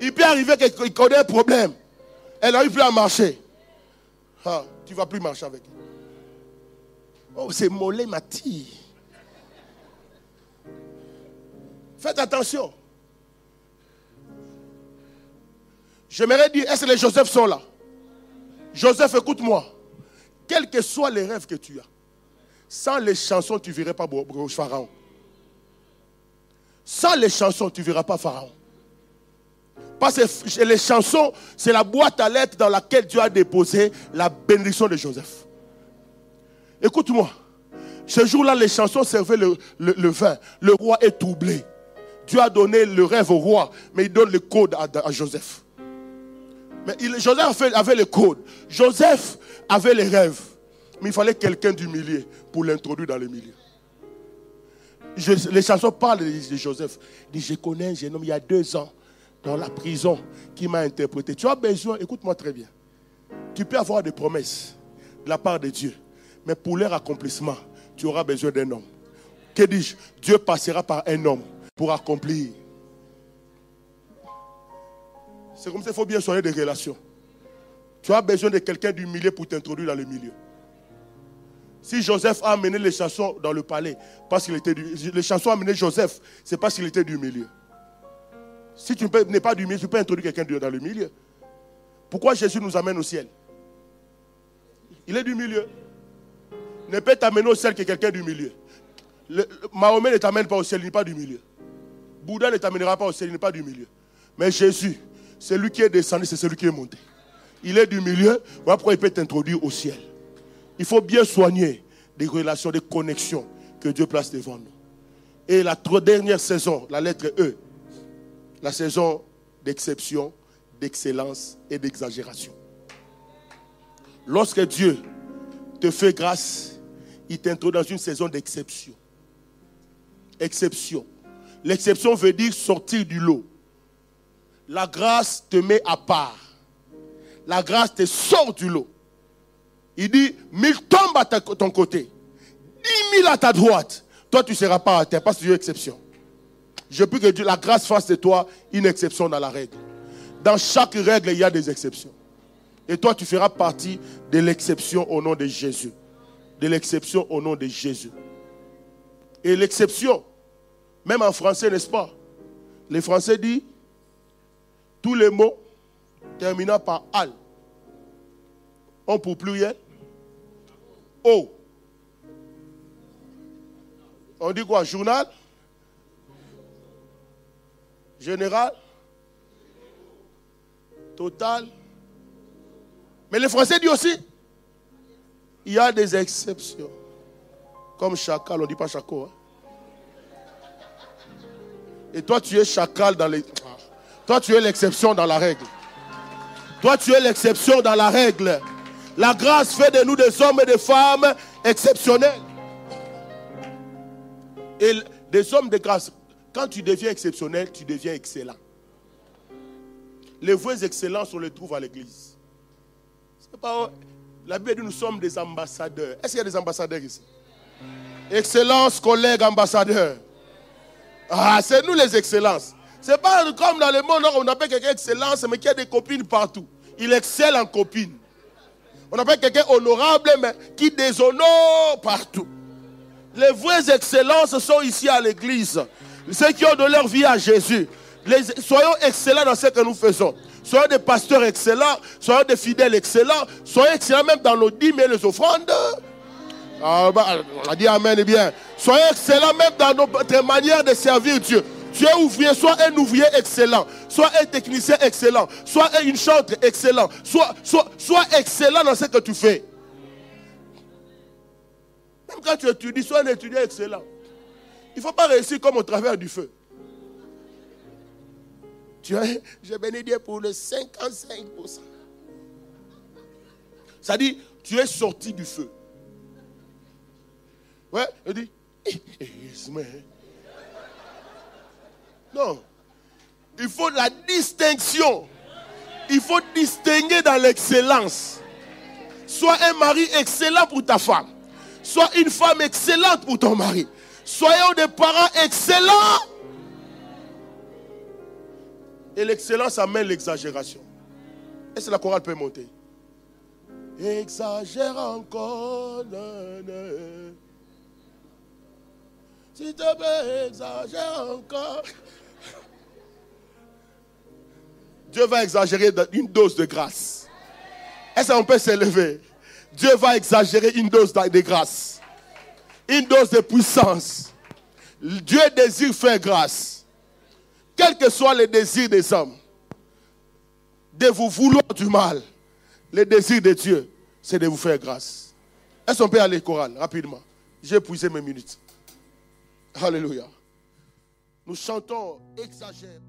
Il peut arriver qu'il connaît un problème. Elle n'arrive plus à marcher. Ah, tu ne vas plus marcher avec elle. Oh, c'est mollet Mati. Faites attention. J'aimerais dire, est-ce que les Joseph sont là? Joseph, écoute-moi. Quels que soient les rêves que tu as, sans les chansons, tu ne verrais pas Pharaon. Sans les chansons, tu ne verras pas Pharaon. Parce que les chansons, c'est la boîte à lettres dans laquelle Dieu a déposé la bénédiction de Joseph. Écoute-moi. Ce jour-là, les chansons servaient le, vin. Le roi est troublé. Dieu a donné le rêve au roi, mais il donne le code à, Joseph. Mais Joseph avait, le code. Joseph avait les rêves. Mais il fallait quelqu'un du milieu pour l'introduire dans le milieu. les chansons parlent de, Joseph. Il dit, je connais un jeune homme il y a deux ans dans la prison qui m'a interprété. Tu as besoin, écoute-moi très bien. Tu peux avoir des promesses de la part de Dieu. Mais pour leur accomplissement, tu auras besoin d'un homme. Que dis-je? Dieu passera par un homme pour accomplir. C'est comme ça qu'il faut bien soigner des relations. Tu as besoin de quelqu'un du milieu pour t'introduire dans le milieu. Si Joseph a amené les chansons dans le palais, parce qu'il était du, les chansons a amené Joseph, c'est parce qu'il était du milieu. Si tu n'es pas du milieu, tu peux introduire quelqu'un dans le milieu. Pourquoi Jésus nous amène au ciel? Il est du milieu ne peut t'amener au ciel que quelqu'un du milieu. Mahomet ne t'amène pas au ciel, il n'est pas du milieu. Bouddha ne t'amènera pas au ciel, il n'est pas du milieu. Mais Jésus, c'est lui qui est descendu, c'est celui qui est monté. Il est du milieu, voilà pourquoi il peut t'introduire au ciel. Il faut bien soigner des relations, des connexions que Dieu place devant nous. Et la dernière saison, la lettre E, la saison d'exception, d'excellence et d'exagération. Lorsque Dieu te fait grâce, il t'introduit dans une saison d'exception. Exception. L'exception veut dire sortir du lot. La grâce te met à part. La grâce te sort du lot. Il dit, mille tombent à ton côté. Dix mille à ta droite. Toi, tu ne seras pas à terre parce que tu es exception. Je prie que Dieu, la grâce fasse de toi une exception dans la règle. Dans chaque règle, il y a des exceptions. Et toi, tu feras partie de l'exception au nom de Jésus de l'exception au nom de Jésus. Et l'exception, même en français, n'est-ce pas? Les Français disent tous les mots terminant par al ont pour pluriel O. On dit quoi? Journal? Général? Total? Mais les Français disent aussi il y a des exceptions. Comme chacal, on ne dit pas chacal. Hein. Et toi, tu es chacal dans les. Toi, tu es l'exception dans la règle. Toi, tu es l'exception dans la règle. La grâce fait de nous des hommes et des femmes exceptionnels. Et des hommes de grâce, quand tu deviens exceptionnel, tu deviens excellent. Les vrais excellents, on les trouve à l'église. La Bible dit nous sommes des ambassadeurs. Est-ce qu'il y a des ambassadeurs ici? Excellence, collègues, ambassadeurs. Ah, c'est nous les excellences. C'est pas comme dans le monde, on appelle quelqu'un excellence, mais qui a des copines partout. Il excelle en copine. On appelle quelqu'un honorable, mais qui déshonore partout. Les vraies excellences sont ici à l'église. Ceux qui ont donné leur vie à Jésus. soyons excellents dans ce que nous faisons. Soyez des pasteurs excellents, soyez des fidèles excellents, soyez excellents même dans nos dîmes et les offrandes. Ah, bah, on a dit Amen et bien. Soyez excellents même dans notre manière de servir Dieu. Tu es ouvrier, sois un ouvrier excellent, sois un technicien excellent, sois une chantre excellent, sois, sois excellent dans ce que tu fais. Même quand tu étudies, sois un étudiant excellent. Il ne faut pas réussir comme au travers du feu. Tu as, j'ai béni Dieu pour le 55%. Ça dit, tu es sorti du feu. Ouais, il dit, non. Il faut la distinction. Il faut distinguer dans l'excellence. Sois un mari excellent pour ta femme. Sois une femme excellente pour ton mari. Soyons des parents excellents et l'excellence amène l'exagération. Est-ce que la chorale peut monter? Exagère encore. Si te plaît, exagère encore. Dieu va exagérer une dose de grâce. Est-ce qu'on peut s'élever? Dieu va exagérer une dose de grâce. Une dose de puissance. Dieu désire faire grâce. Quels que soient les désirs des hommes, de vous vouloir du mal, le désir de Dieu, c'est de vous faire grâce. Est-ce qu'on peut aller chorale rapidement? J'ai épuisé mes minutes. Alléluia. Nous chantons exagère.